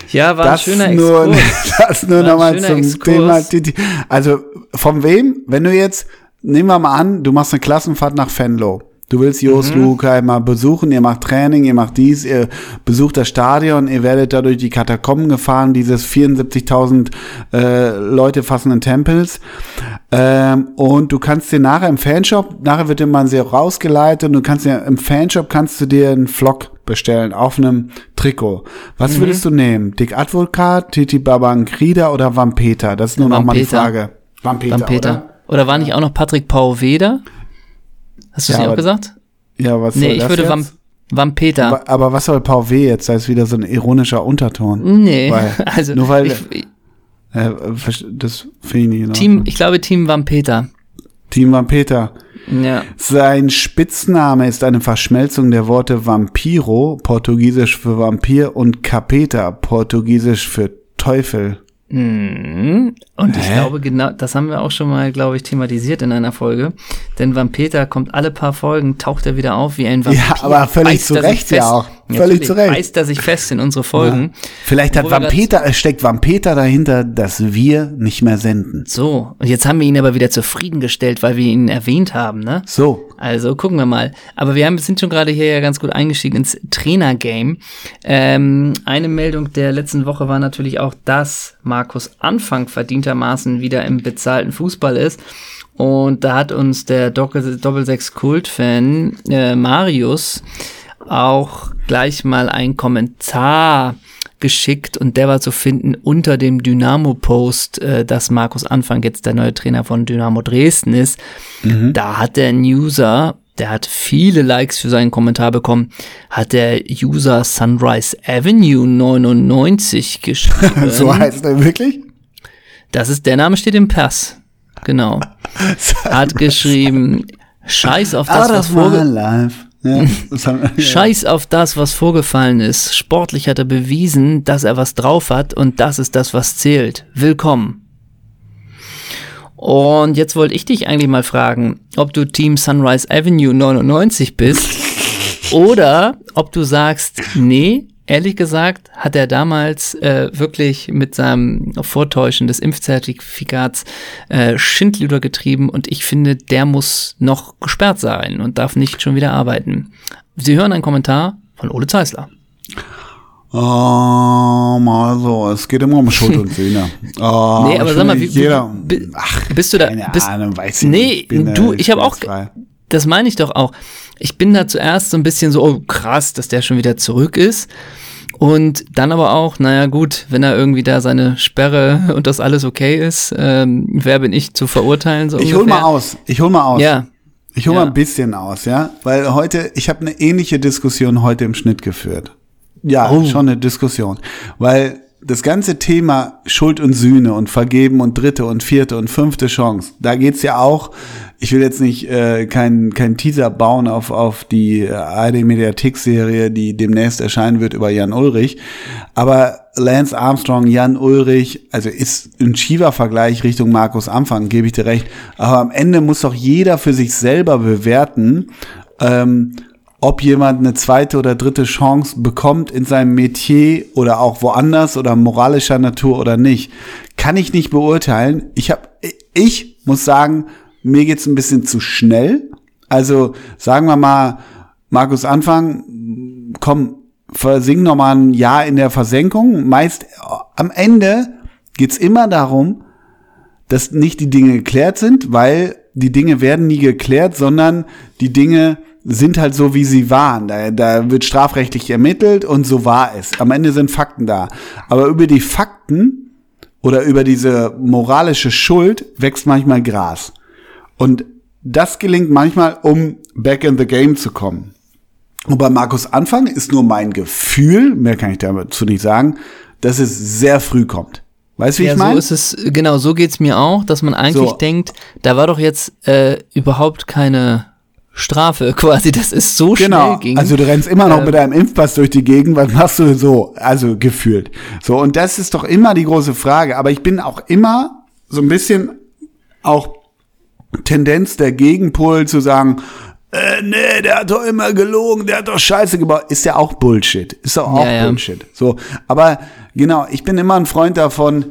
ja, war das ein schöner nur, Exkurs. [LAUGHS] das nur War ein nochmal zum Exkurs. Thema Titi. Also, von wem? Wenn du jetzt, nehmen wir mal an, du machst eine Klassenfahrt nach Venlo. Du willst Jos Mhm. Lukai mal besuchen, ihr macht Training, ihr macht dies, ihr besucht das Stadion, ihr werdet da durch die Katakomben gefahren, dieses 74.000 äh, Leute fassenden Tempels. Ähm, und du kannst dir nachher im Fanshop, nachher wird dir mal sehr rausgeleitet und du kannst dir im Fanshop kannst du dir einen Vlog bestellen auf einem Trikot. Was Mhm. würdest du nehmen? Dick Advokat, Titi Babankrida oder Vampeta? Das ist nur noch mal die. Frage. Vampeta, Vampeta. oder? Oder war nicht auch noch Patrick Pauweder? Hast du es Ja, nicht auch gesagt? Ja, was Nee, soll ich das würde? Vamp Vampeta. Aber, aber was soll Paul W jetzt? Da ist wieder so ein ironischer Unterton. Nee, Weil, [LAUGHS] also nur weil, ich, äh, das finde ich nicht. in Team, ich glaube Team Vampeta. Team Vampeta. Ja. Sein Spitzname ist eine Verschmelzung der Worte Vampiro, portugiesisch für Vampir, und Capeta, portugiesisch für Teufel. Mhm. Und ich Hä? glaube, genau, das haben wir auch schon mal, glaube ich, thematisiert in einer Folge. Denn Vampeta kommt alle paar Folgen, taucht er wieder auf wie ein Vampir. Ja, aber völlig zu Recht ja auch. Völlig zu Recht. Beißt er sich fest in unsere Folgen. Vielleicht hat es steckt Vampeta dahinter, dass wir nicht mehr senden. So, und jetzt haben wir ihn aber wieder zufriedengestellt, weil wir ihn erwähnt haben, ne? So. Also gucken wir mal. Aber wir haben, sind schon gerade hier ja ganz gut eingestiegen ins Trainer-Game. Ähm, eine Meldung der letzten Woche war natürlich auch, dass Markus Anfang verdientermaßen wieder im bezahlten Fußball ist. Und da hat uns der Doppel- Doppelsechs-Kult-Fan äh, Marius auch gleich mal einen Kommentar geschickt und der war zu finden unter dem Dynamo-Post, äh, dass Markus Anfang jetzt der neue Trainer von Dynamo Dresden ist. Mhm. Da hat der User, der hat viele Likes für seinen Kommentar bekommen, hat der User Sunrise Avenue 99 [LAUGHS] geschrieben. so heißt er wirklich? Das ist, der Name steht im Pass. Genau. [LAUGHS] hat geschrieben, Scheiß auf das, was vorgefallen [LAUGHS] ja, Scheiß auf das, was vorgefallen ist. Sportlich hat er bewiesen, dass er was drauf hat und das ist das, was zählt. Willkommen. Und jetzt wollte ich dich eigentlich mal fragen, ob du Team Sunrise Avenue 99 bist [LAUGHS] oder ob du sagst, nee, ehrlich gesagt hat er damals äh, wirklich mit seinem Vortäuschen des Impfzertifikats äh, Schindluder getrieben und ich finde, der muss noch gesperrt sein und darf nicht schon wieder arbeiten. Sie hören einen Kommentar von Ole Zeisler. Um, also, es geht immer um Schuld und Sühne. Uh, [LAUGHS] nee, aber sag mal, wie, jeder, ach, bist du da? Bist, Ahnung, weiß ich nee, nicht. Bin, du, ich habe auch, das meine ich doch auch. Ich bin da zuerst so ein bisschen so, oh krass, dass der schon wieder zurück ist. Und dann aber auch, naja gut, wenn er irgendwie da seine Sperre [LAUGHS] und das alles okay ist, ähm, wer bin ich zu verurteilen? So ich hol mal aus, ich hol mal aus. Ja. Ich hol ja. mal ein bisschen aus, ja, weil heute, ich habe eine ähnliche Diskussion heute im Schnitt geführt. Ja, oh. schon eine Diskussion, weil das ganze Thema Schuld und Sühne und Vergeben und dritte und vierte und fünfte Chance, da geht's ja auch ich will jetzt nicht äh, kein, kein Teaser bauen auf, auf die äh, ARD-Mediathek-Serie, die demnächst erscheinen wird über Jan Ulrich. Aber Lance Armstrong, Jan Ulrich, also ist ein Shiva-Vergleich Richtung Markus Anfang, gebe ich dir recht. Aber am Ende muss doch jeder für sich selber bewerten, ähm, ob jemand eine zweite oder dritte Chance bekommt in seinem Metier oder auch woanders oder moralischer Natur oder nicht. Kann ich nicht beurteilen. Ich habe, ich muss sagen, mir geht's ein bisschen zu schnell. Also sagen wir mal, Markus Anfang, komm, versing noch mal ein Jahr in der Versenkung. Meist am Ende geht's immer darum, dass nicht die Dinge geklärt sind, weil die Dinge werden nie geklärt, sondern die Dinge sind halt so, wie sie waren. Da, da wird strafrechtlich ermittelt und so war es. Am Ende sind Fakten da. Aber über die Fakten oder über diese moralische Schuld wächst manchmal Gras. Und das gelingt manchmal, um back in the game zu kommen. Und bei Markus Anfang ist nur mein Gefühl, mehr kann ich dazu nicht sagen, dass es sehr früh kommt. Weißt du, wie ja, ich meine? So ist es, genau, so geht's mir auch, dass man eigentlich so. denkt, da war doch jetzt äh, überhaupt keine Strafe [LAUGHS] quasi, das ist so genau. schnell ging. Also du rennst immer noch äh, mit deinem Impfpass durch die Gegend, was machst du so? Also gefühlt. So, und das ist doch immer die große Frage. Aber ich bin auch immer so ein bisschen auch Tendenz der Gegenpol zu sagen, äh, nee, der hat doch immer gelogen, der hat doch Scheiße gebaut, ist ja auch Bullshit. Ist doch auch ja, Bullshit. Ja. So, aber genau, ich bin immer ein Freund davon,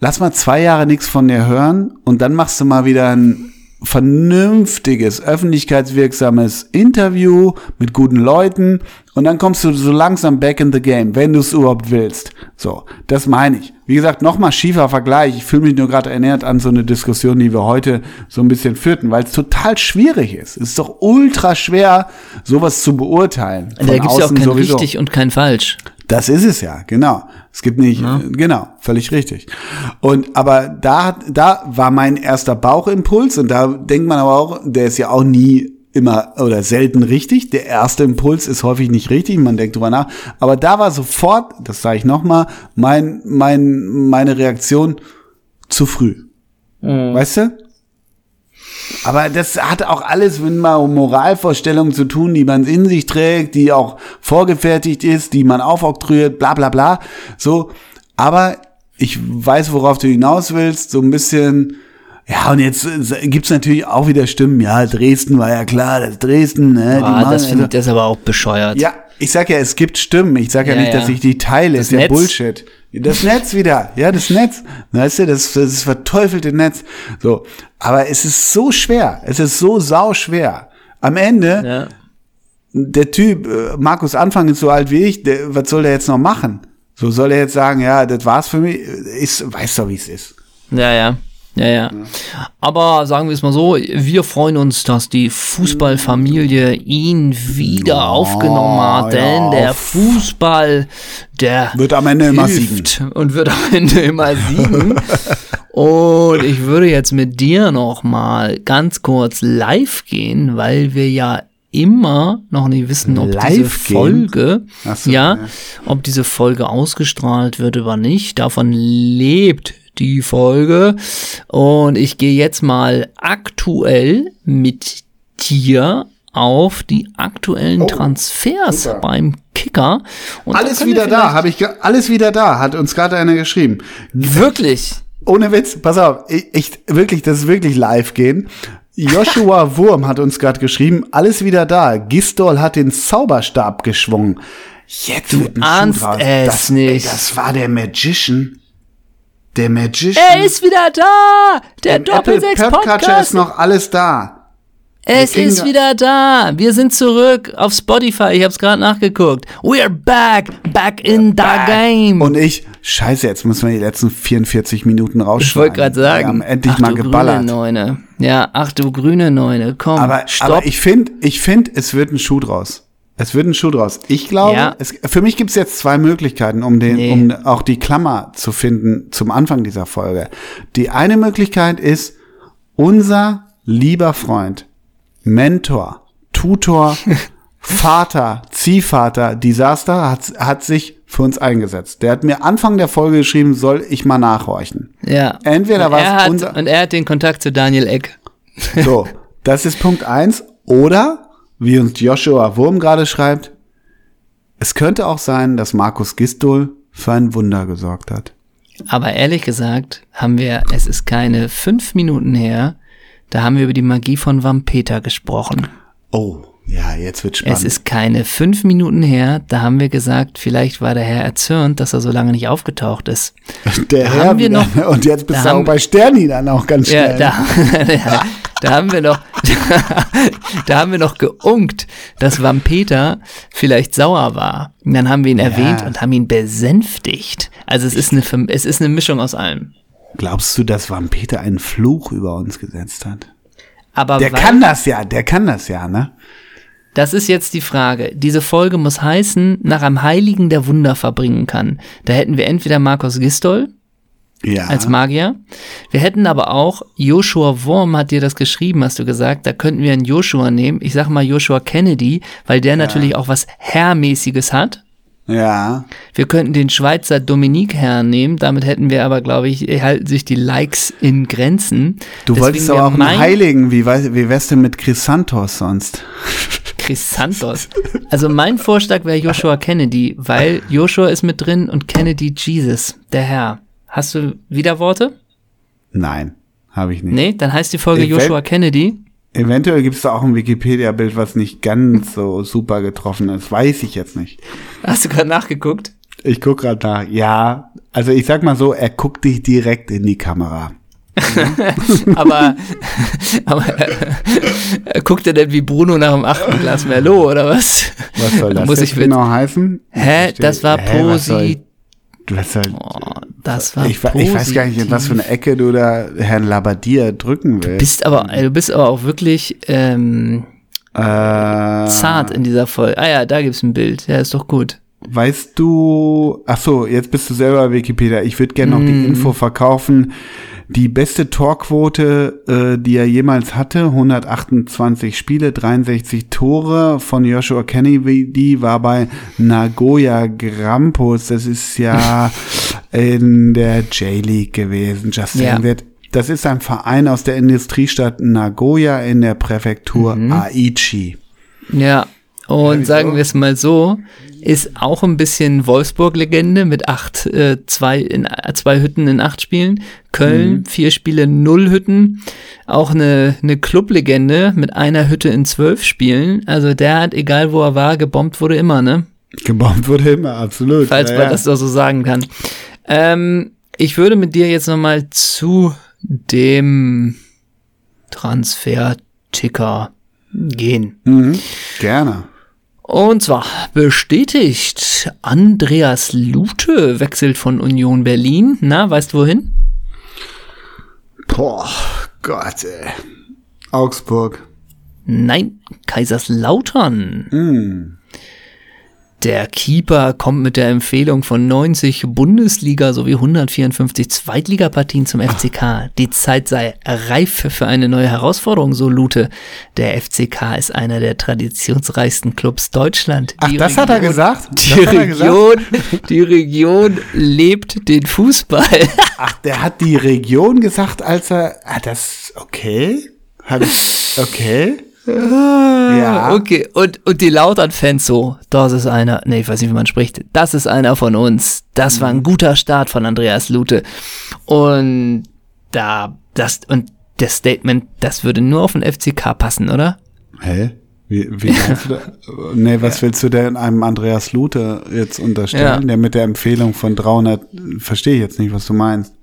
lass mal zwei Jahre nichts von dir hören und dann machst du mal wieder ein vernünftiges, öffentlichkeitswirksames Interview mit guten Leuten und dann kommst du so langsam back in the game, wenn du es überhaupt willst. So, das meine ich. Wie gesagt, nochmal schiefer Vergleich. Ich fühle mich nur gerade erinnert an so eine Diskussion, die wir heute so ein bisschen führten, weil es total schwierig ist. Es ist doch ultra schwer, sowas zu beurteilen. da gibt es ja auch kein sowieso. richtig und kein falsch. Das ist es ja, genau. Es gibt nicht, ja. genau, völlig richtig. Und aber da da war mein erster Bauchimpuls und da denkt man aber auch, der ist ja auch nie immer oder selten richtig. Der erste Impuls ist häufig nicht richtig, man denkt drüber nach. Aber da war sofort, das sage ich nochmal, mein, mein, meine Reaktion zu früh. Mhm. Weißt du? Aber das hat auch alles mit mal Moralvorstellungen zu tun, die man in sich trägt, die auch vorgefertigt ist, die man aufoktroyiert, bla bla bla. So. Aber ich weiß, worauf du hinaus willst, so ein bisschen, ja, und jetzt äh, gibt's natürlich auch wieder Stimmen, ja, Dresden war ja klar, das Dresden, ne? Ah, das finde ich das aber auch bescheuert. Ja, ich sag ja, es gibt Stimmen. Ich sag ja, ja nicht, ja. dass ich die teile, das ist Netz. ja Bullshit. Das Netz wieder, ja, das Netz. Weißt du, das, das verteufelte Netz. So. Aber es ist so schwer. Es ist so sau schwer. Am Ende, ja. der Typ, äh, Markus Anfang ist so alt wie ich, der, was soll der jetzt noch machen? So soll er jetzt sagen, ja, das war's für mich. Ist, weißt du, wie es ist. Ja, ja. Ja, ja. Aber sagen wir es mal so, wir freuen uns, dass die Fußballfamilie ihn wieder Ja, aufgenommen hat, denn ja, der Fußball, der Wird am Ende immer siegen. und wird am Ende immer siegen. [LAUGHS] und ich würde jetzt mit dir noch mal ganz kurz live gehen, weil wir ja immer noch nicht wissen, ob diese Live gehen? Folge, so, ja, ja. ob diese Folge ausgestrahlt wird oder nicht. Davon lebt die Folge. Und ich gehe jetzt mal aktuell mit dir auf die aktuellen Transfers super. beim Kicker. Und Alles wieder da, habe ich, alles wieder da, hat uns gerade einer geschrieben. Wirklich? Ohne Witz, pass auf, ich, ich wirklich, das ist wirklich live gehen. Joshua [LAUGHS] Wurm hat uns gerade geschrieben, alles wieder da. Gistol hat den Zauberstab geschwungen. Jetzt ein ahnst es das, nicht. das war der Magician. Der Magician. Er ist wieder da! Der Im Apple Doppelsechs Podcatcher Podcast! ist noch alles da. Es ist wieder da. Wir sind zurück auf Spotify. Ich habe es gerade nachgeguckt. We're back, back in the game. Und ich, scheiße, jetzt müssen wir die letzten 44 Minuten rausschneiden. ich wollte gerade sagen, Wir haben endlich ach, mal du geballert. grüne Neune. Ja, ach du grüne Neune. Komm, Aber, stopp. aber ich finde, ich finde, es wird ein Schuh draus. Es wird ein Schuh draus. Ich glaube, Ja. es, für mich gibt es jetzt zwei Möglichkeiten, um den, Nee. um auch die Klammer zu finden zum Anfang dieser Folge. Die eine Möglichkeit ist, unser lieber Freund, Mentor, Tutor, [LAUGHS] Vater, Ziehvater, Desaster hat, hat sich für uns eingesetzt. Der hat mir Anfang der Folge geschrieben, soll ich mal nachhorchen. ja. Entweder war es unser, Und er hat den Kontakt zu Daniel Eck. so, das ist Punkt eins. Oder, wie uns Joshua Wurm gerade schreibt, es könnte auch sein, dass Markus Gistol für ein Wunder gesorgt hat. Aber ehrlich gesagt haben wir, es ist keine fünf Minuten her, da haben wir über die Magie von Vampeta gesprochen. Oh, ja, jetzt wird spannend. Es ist keine fünf Minuten her, da haben wir gesagt, vielleicht war der Herr erzürnt, dass er so lange nicht aufgetaucht ist. der da Herr haben wir noch- Und jetzt bist da du auch bei Sterni dann auch ganz Ja, schnell. da, [LAUGHS] ja, [LAUGHS] da haben wir noch, [LAUGHS] da haben wir noch geunkt, dass Vampeta vielleicht sauer war. Und dann haben wir ihn erwähnt und haben ihn besänftigt. Also es ist eine, es ist eine Mischung aus allem. Glaubst du, dass Vampeta einen Fluch über uns gesetzt hat? Aber Der kann das ja, der kann das ja, ne? Das ist jetzt die Frage. Diese Folge muss heißen, nach einem Heiligen, der Wunder verbringen kann. Da hätten wir entweder Markus Gistol Ja. als Magier. Wir hätten aber auch, Joshua Worm hat dir das geschrieben, hast du gesagt, da könnten wir einen Joshua nehmen. Ich sag mal Joshua Kennedy, weil der natürlich auch was Herrmäßiges hat. ja. Wir könnten den Schweizer Dominik Herrn nehmen, damit hätten wir aber, glaube ich, halten sich die Likes in Grenzen. Du Deswegen wolltest aber auch einen Heiligen. Wie, wie wär's denn mit Chrysanthos sonst? Chrysanthos. Also mein Vorschlag wäre Joshua Kennedy, weil Joshua ist mit drin und Kennedy Jesus, der Herr. Hast du Widerworte? Nein, habe ich nicht. Nee, dann heißt die Folge Event- Joshua Kennedy. Eventuell gibt es da auch ein Wikipedia-Bild, was nicht ganz so super getroffen ist. Weiß ich jetzt nicht. Hast du gerade nachgeguckt? Ich guck gerade nach. Ja, also ich sag mal so, er guckt dich direkt in die Kamera. [LAUGHS] Aber, [LAUGHS] aber äh, guckt er denn wie Bruno nach dem achten Glas Merlot oder was? Was soll das Muss jetzt ich genau heißen? Hä, das war Hä, was Posi. Was soll, Oh, das war ich, ich weiß gar nicht, in was für eine Ecke du da Herrn Labadier drücken willst. Bist aber, du bist aber auch wirklich ähm, äh, zart in dieser Folge. Ah ja, da gibt's ein Bild. Ja, ist doch gut. Weißt du, ach so, jetzt bist du selber Wikipedia. Ich würde gerne noch die Mhm. Info verkaufen. Die beste Torquote, äh, die er jemals hatte, 128 Spiele, 63 Tore von Joshua Kennedy, war bei Nagoya Grampus. Das ist ja [LAUGHS] in der J-League gewesen. Just Ja. that. Das ist ein Verein aus der Industriestadt Nagoya in der Präfektur Mhm. Aichi. Ja, und wieso? sagen wir es mal so, ist auch ein bisschen Wolfsburg-Legende mit acht, äh, zwei, in, äh, zwei Hütten in acht Spielen. Köln, vier Spiele, null Hütten. Auch eine, eine Club-Legende mit einer Hütte in zwölf Spielen. Also der hat, egal wo er war, gebombt wurde immer, ne? Gebombt wurde immer, absolut. Falls Ja, man ja. das doch so sagen kann. Ähm, ich würde mit dir jetzt nochmal zu dem Transfer-Ticker gehen. Mhm, gerne. Und zwar bestätigt Andreas Lute wechselt von Union Berlin. Na, weißt du wohin? Boah, Gott, ey. Augsburg. Nein, Kaiserslautern. Hm. Der Keeper kommt mit der Empfehlung von 90 Bundesliga sowie 154 Zweitligapartien zum FCK. Die Zeit sei reif für eine neue Herausforderung, so Lute. Der FCK ist einer der traditionsreichsten Clubs Deutschland. Ach, Die das hat er gesagt? Die Das er gesagt? Region, die Region lebt den Fußball. [LAUGHS] Ach, der hat die Region gesagt, als er. Ah, das. Okay. Hat, okay. Ja. Okay, und, und die Lautern-Fans so, das ist einer, nee, ich weiß nicht, wie man spricht, das ist einer von uns. Das war ein guter Start von Andreas Lute. Und da, das, und das Statement, das würde nur auf den FCK passen, oder? Hä? Wie, wie meinst du da? [LAUGHS] Nee, was willst du denn einem Andreas Lute jetzt unterstellen, Ja. der mit der Empfehlung von 300, verstehe ich jetzt nicht, was du meinst.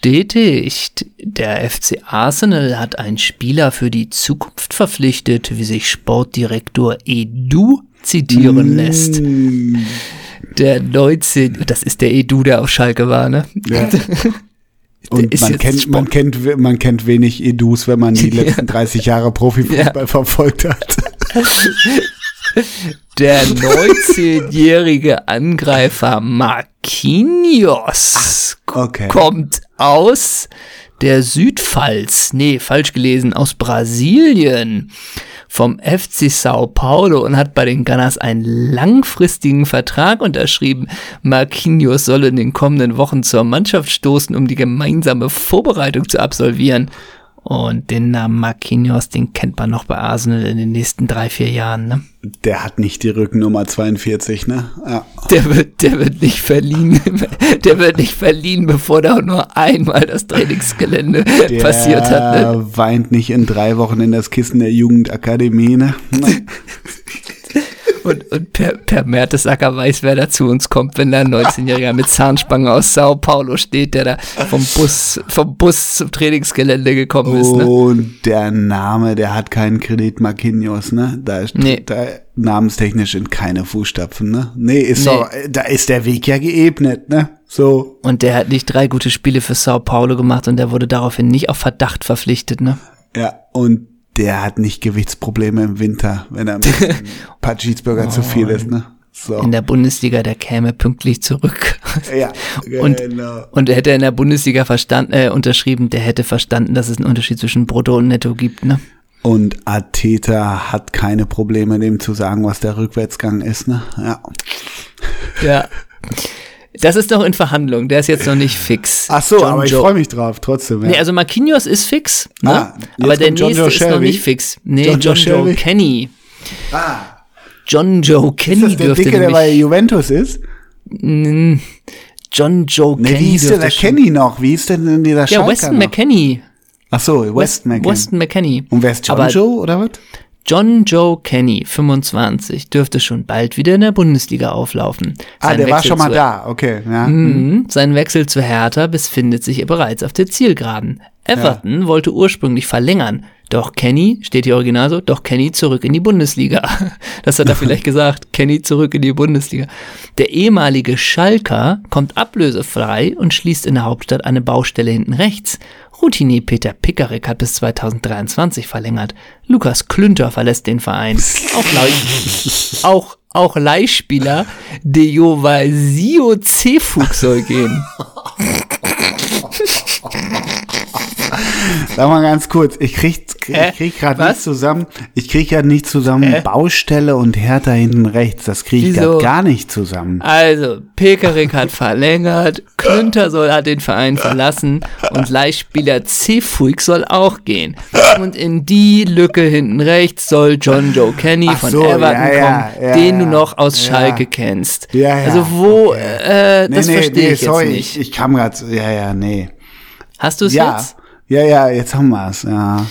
Bestätigt. Der FC Arsenal hat einen Spieler für die Zukunft verpflichtet, wie sich Sportdirektor Edu zitieren lässt. Der 19, das ist der Edu, der auf Schalke war, ne? Ja. [LAUGHS] Und man kennt, man, kennt, man kennt wenig Edus, wenn man die [LAUGHS] letzten 30 Jahre Profifußball Ja. verfolgt hat. [LAUGHS] Der 19-jährige Angreifer Marquinhos Okay. kommt aus der Südpfalz. Nee, falsch gelesen, aus Brasilien. Vom FC Sao Paulo und hat bei den Gunners einen langfristigen Vertrag unterschrieben. Marquinhos soll in den kommenden Wochen zur Mannschaft stoßen, um die gemeinsame Vorbereitung zu absolvieren. Und den Namen Marquinhos, den kennt man noch bei Arsenal in den nächsten drei, vier Jahren. Ne? Der hat nicht die Rückennummer 42, ne? Ja. Der wird, der wird nicht verliehen. [LAUGHS] Der wird nicht verliehen, bevor da nur einmal das Trainingsgelände Der passiert hat. Ne? weint nicht in drei Wochen in das Kissen der Jugendakademie, ne? [LAUGHS] Und, und per, per Mertesacker weiß, wer da zu uns kommt, wenn da ein 19-Jähriger mit Zahnspange aus Sao Paulo steht, der da vom Bus, vom Bus zum Trainingsgelände gekommen ist. Ne? Und der Name, der hat keinen Kredit Marquinhos, ne? Da ist Nee. da namenstechnisch in keine Fußstapfen, ne? Nee, ist Nee. doch, da ist der Weg ja geebnet, ne? So. Und der hat nicht drei gute Spiele für Sao Paulo gemacht und der wurde daraufhin nicht auf Verdacht verpflichtet. Ne? Ja, und der hat nicht Gewichtsprobleme im Winter, wenn er mit [LAUGHS] ein paar Cheeseburger zu viel ist, ne? So. In der Bundesliga, der käme pünktlich zurück. [LAUGHS] ja, Und, genau. und hätte er in der Bundesliga verstanden, äh, unterschrieben, der hätte verstanden, dass es einen Unterschied zwischen Brutto und Netto gibt, ne? Und Ateta hat keine Probleme, dem zu sagen, was der Rückwärtsgang ist, ne? Ja. Ja. [LAUGHS] Das ist noch in Verhandlung, der ist jetzt noch nicht fix. Ach so, John aber ich freue mich drauf, trotzdem. Ja. Nee, also Marquinhos ist fix, ne? Ah, aber der John nächste Joe ist noch Shelby. nicht fix. Nee, John John, Joe Joe. Kenny. ah, John Joe ist Kenny das der dürfte Dicke, der bei Juventus ist? John Joe Nee, Kenny wie hieß der, dürfte der Kenny noch? Wie hieß denn denn dieser Ja, Schalker Weston noch? McKenney. Ach so, West McKenny. Weston McKenney. Und wer ist John Aber Joe, oder was? John Joe Kenny, 25, dürfte schon bald wieder in der Bundesliga auflaufen. Ah, Sein der war Wechsel schon mal da, okay. Ja. Mhm. Sein Wechsel zu Hertha befindet sich bereits auf der Zielgeraden. Everton wollte ursprünglich verlängern, doch Kenny, steht hier original so, doch Kenny zurück in die Bundesliga. [LAUGHS] Das hat er vielleicht gesagt, Kenny zurück in die Bundesliga. Der ehemalige Schalker kommt ablösefrei und schließt in der Hauptstadt eine Baustelle hinten rechts. Routinier Peter Pickerick hat bis 2023 verlängert. Lukas Klünter verlässt den Verein. Auch, Leih [LAUGHS] auch, auch Leihspieler Deovasio Cefug soll gehen. [LAUGHS] [LAUGHS] Sag mal ganz kurz, ich krieg, ich krieg gerade nicht zusammen, ich krieg ja nicht zusammen Hä? Baustelle und Hertha hinten rechts, das krieg ich grad gar nicht zusammen. Also, Pekarik hat verlängert, Klünter soll hat den Verein verlassen und Leihspieler Cefuig soll auch gehen. Und in die Lücke hinten rechts soll John Joe Kenny Ach von so, Everton ja, ja, kommen, ja, den du noch aus. Schalke kennst. Also wo, okay. äh, das verstehe ich sorry, jetzt nicht. Ich, ich kam grad, ja, ja, nee. Hast du es Ja, jetzt? ja, ja, jetzt haben wir's, ja.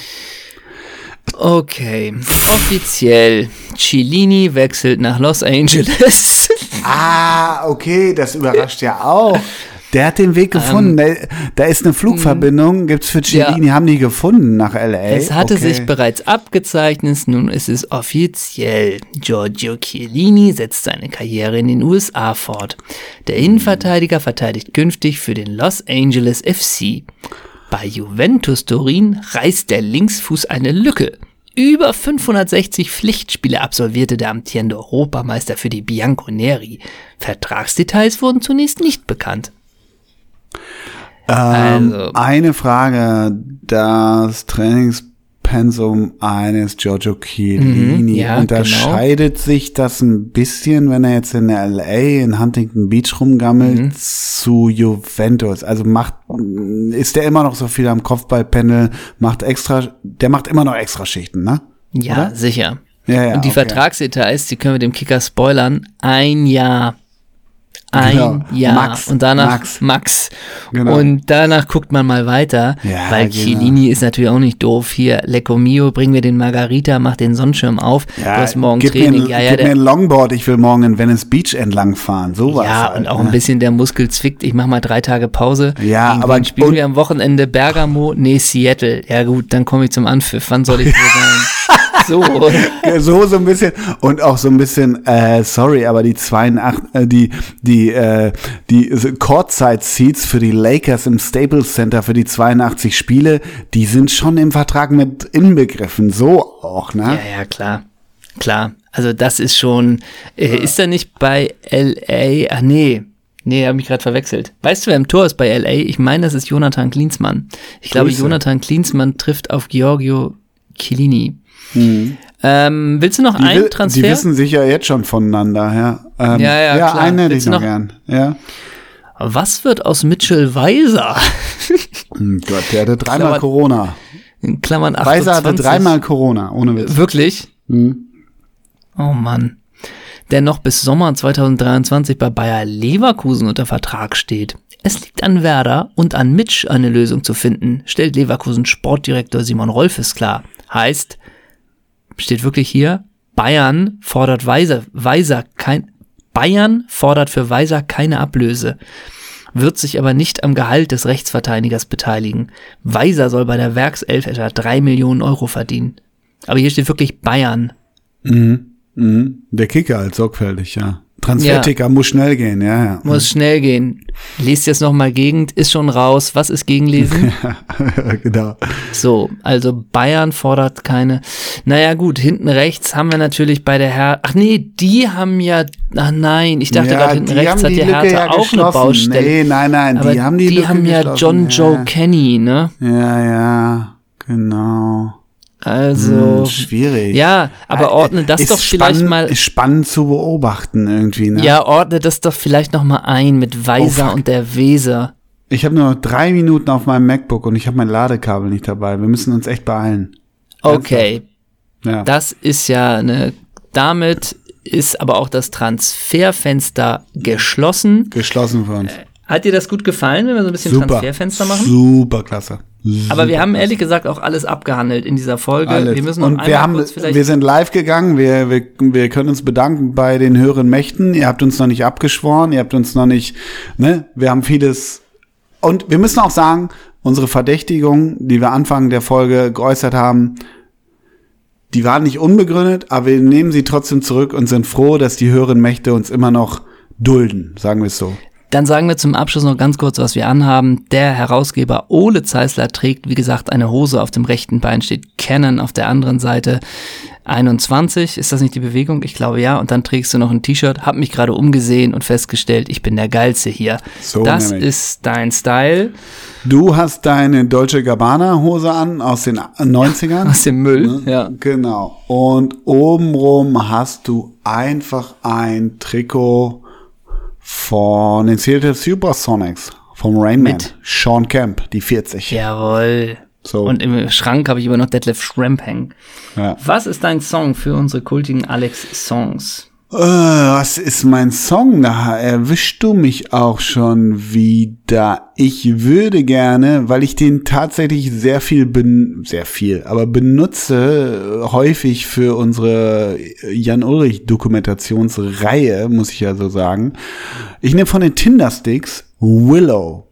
Okay, offiziell. Cellini wechselt nach Los Angeles. Ah, okay, das überrascht ja auch. [LAUGHS] Der hat den Weg Ähm, gefunden. da, da ist eine Flugverbindung, gibt's für Cellini, haben die gefunden nach LA. Es hatte okay. sich bereits abgezeichnet, nun ist es offiziell. Giorgio Chiellini setzt seine Karriere in den USA fort. Der Innenverteidiger verteidigt künftig für den Los Angeles FC. Bei Juventus Turin reißt der Linksfuß eine Lücke. Über 560 Pflichtspiele absolvierte der amtierende Europameister für die Bianconeri. Vertragsdetails wurden zunächst nicht bekannt. Ähm, also. Eine Frage, das Trainingspensum eines Giorgio Chiellini, mhm, ja, unterscheidet genau. sich das ein bisschen, wenn er jetzt in LA in Huntington Beach rumgammelt, mhm. zu Juventus? Also macht, ist der immer noch so viel am Kopfballpanel, macht extra, der macht immer noch extra Schichten, ne? Ja, Oder? sicher. Ja, ja, Und die okay. Vertragsdetails, die können wir dem Kicker spoilern, ein Jahr ein genau. Jahr Max, und danach Max. Max. Genau. Und danach guckt man mal weiter, ja, weil genau. Chiellini ist natürlich auch nicht doof. Hier, Lecco Mio, bring mir den Margarita, mach den Sonnenschirm auf. Ja, du hast morgen gib Training. Mir, ja, ja, gib mir ein Longboard, ich will morgen in Venice Beach entlang fahren. So was. Ja, halt, und auch ne? ein bisschen der Muskel zwickt. Ich mach mal drei Tage Pause. Ja, Gegen aber spielen wir am Wochenende Bergamo, nee, Seattle. Ja gut, dann komme ich zum Anpfiff. Wann soll ich wohl [LAUGHS] sein? [LAUGHS] so. so, so ein bisschen. Und auch so ein bisschen, äh, sorry, aber die 82, äh, die, die, äh, die Courtside-Seats für die Lakers im Staples Center für die 82 Spiele, die sind schon im Vertrag mit inbegriffen. So auch, ne? Ja, ja, klar. Klar. Also das ist schon, äh, ja. ist er nicht bei LA? Ach nee. Nee, habe mich gerade verwechselt. Weißt du, wer im Tor ist bei LA? Ich meine, das ist Jonathan Klinsmann. Ich glaube, Jonathan Klinsmann trifft auf Giorgio Chiellini. Mhm. Ähm, willst du noch die, einen Transfer? Die wissen sich ja jetzt schon voneinander, ja. Ähm, ja, ja, ja klar. einen hätte ich noch, noch gern. Ja. Was wird aus Mitchell Weiser? Hm Gott, der hatte dreimal Klammern, Corona. In Klammern 28. Weiser hatte dreimal Corona, ohne Witz. Wirklich? Mhm. Oh Mann. Der noch bis Sommer 2023 bei Bayer Leverkusen unter Vertrag steht. Es liegt an Werder und an Mitch eine Lösung zu finden, stellt Leverkusen Sportdirektor Simon Rolfes klar. Heißt, steht wirklich hier, Bayern fordert Weiser, Weiser kein, Bayern fordert für Weiser keine Ablöse, wird sich aber nicht am Gehalt des Rechtsverteidigers beteiligen. Weiser soll bei der Werkself etwa drei Millionen Euro verdienen. Aber hier steht wirklich Bayern. Mhm. Mhm. Der Kicker als sorgfältig, ja. Transferticker ja. muss schnell gehen, ja, ja. Muss mhm. schnell gehen. Lest jetzt nochmal Gegend, ist schon raus. Was ist Gegenlesen? [LAUGHS] [LAUGHS] genau. So, also Bayern fordert keine. Naja, gut, hinten rechts haben wir natürlich bei der Herr. Ach nee, die haben ja. Ach nein, ich dachte ja, gerade hinten rechts hat die Hertha ja auch eine Baustelle. Nee, nein, nein, Aber die haben die Die Lücke haben ja John Joe Kenny, ne? Ja, ja, genau. Also hm, schwierig. Ja, aber äh, ordne das ist doch vielleicht spannend, mal. Ist spannend zu beobachten irgendwie. Ne? Ja, ordne das doch vielleicht noch mal ein mit Weiser oh, und der Weser. Ich habe nur drei Minuten auf meinem MacBook und ich habe mein Ladekabel nicht dabei. Wir müssen uns echt beeilen. Okay. Ja. Das ist ja eine. Damit ist aber auch das Transferfenster geschlossen. Geschlossen für uns. Hat dir das gut gefallen, wenn wir so ein bisschen Super. Transferfenster machen? Super klasse. Aber wir haben ehrlich gesagt auch alles abgehandelt in dieser Folge. Alles. Wir müssen noch und wir haben, wir sind live gegangen. Wir, wir, wir können uns bedanken bei den höheren Mächten. Ihr habt uns noch nicht abgeschworen. Ihr habt uns noch nicht, ne? Wir haben vieles. Und wir müssen auch sagen, unsere Verdächtigung, die wir Anfang der Folge geäußert haben, die waren nicht unbegründet, aber wir nehmen sie trotzdem zurück und sind froh, dass die höheren Mächte uns immer noch dulden, sagen wir es so. Dann sagen wir zum Abschluss noch ganz kurz, was wir anhaben. Der Herausgeber Ole Zeisler trägt, wie gesagt, eine Hose auf dem rechten Bein, steht Canon auf der anderen Seite. 21, ist das nicht die Bewegung? Ich glaube ja. Und dann trägst du noch ein T-Shirt. Hab mich gerade umgesehen und festgestellt, ich bin der Geilste hier. So das nämlich. ist dein Style. Du hast deine Deutsche Gabbana Hose an aus den 90ern. Aus dem Müll, ne? ja. Genau. Und obenrum hast du einfach ein Trikot von den Seattle Supersonics, vom Rainman, Mit? Sean Camp, die 40. Jawohl. So. Und im Schrank habe ich aber noch Detlef Shrimp hängen. Ja. Was ist dein Song für unsere kultigen Alex-Songs? Äh, was ist mein Song? Da erwischst du mich auch schon wieder. Ich würde gerne, weil ich den tatsächlich sehr viel, ben sehr viel, aber benutze häufig für unsere Jan Ulrich Dokumentationsreihe, muss ich ja so sagen. Ich nehme von den Tindersticks Willow.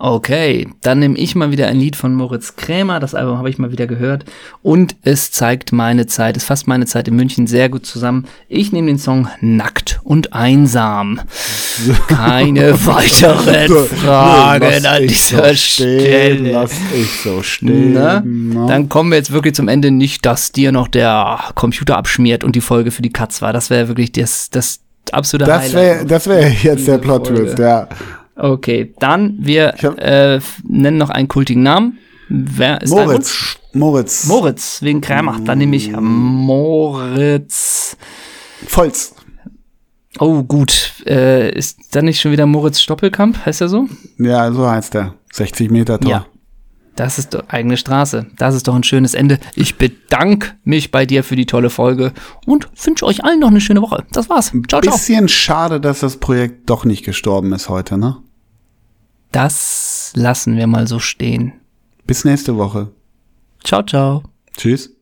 Okay, dann nehme ich mal wieder ein Lied von Moritz Krämer. Das Album habe ich mal wieder gehört. Und es zeigt meine Zeit, es fasst meine Zeit in München sehr gut zusammen. Ich nehme den Song Nackt und Einsam. [LAUGHS] Keine weiteren Fragen an dieser so Stelle. Lass ich so stehen. Na? Na? Dann kommen wir jetzt wirklich zum Ende. Nicht, dass dir noch der Computer abschmiert und die Folge für die Katz war. Das wäre wirklich das, das absolute Das Highlight. wäre das wär jetzt der Plot-Twist, ja. Okay, dann wir hab- äh, nennen noch einen kultigen Namen. Wer ist? Moritz. Moritz. Moritz, wegen Krämer. Dann nehme ich Moritz. Volz. Oh, gut. Äh, ist dann nicht schon wieder Moritz Stoppelkamp? Heißt er so? Ja, so heißt er. 60 Meter Tor. Ja. Das ist doch eigene Straße. Das ist doch ein schönes Ende. Ich bedanke mich bei dir für die tolle Folge und wünsche euch allen noch eine schöne Woche. Das war's. Ciao, ciao. Bisschen schade, dass das Projekt doch nicht gestorben ist heute, ne? Das lassen wir mal so stehen. Bis nächste Woche. Ciao, ciao. Tschüss.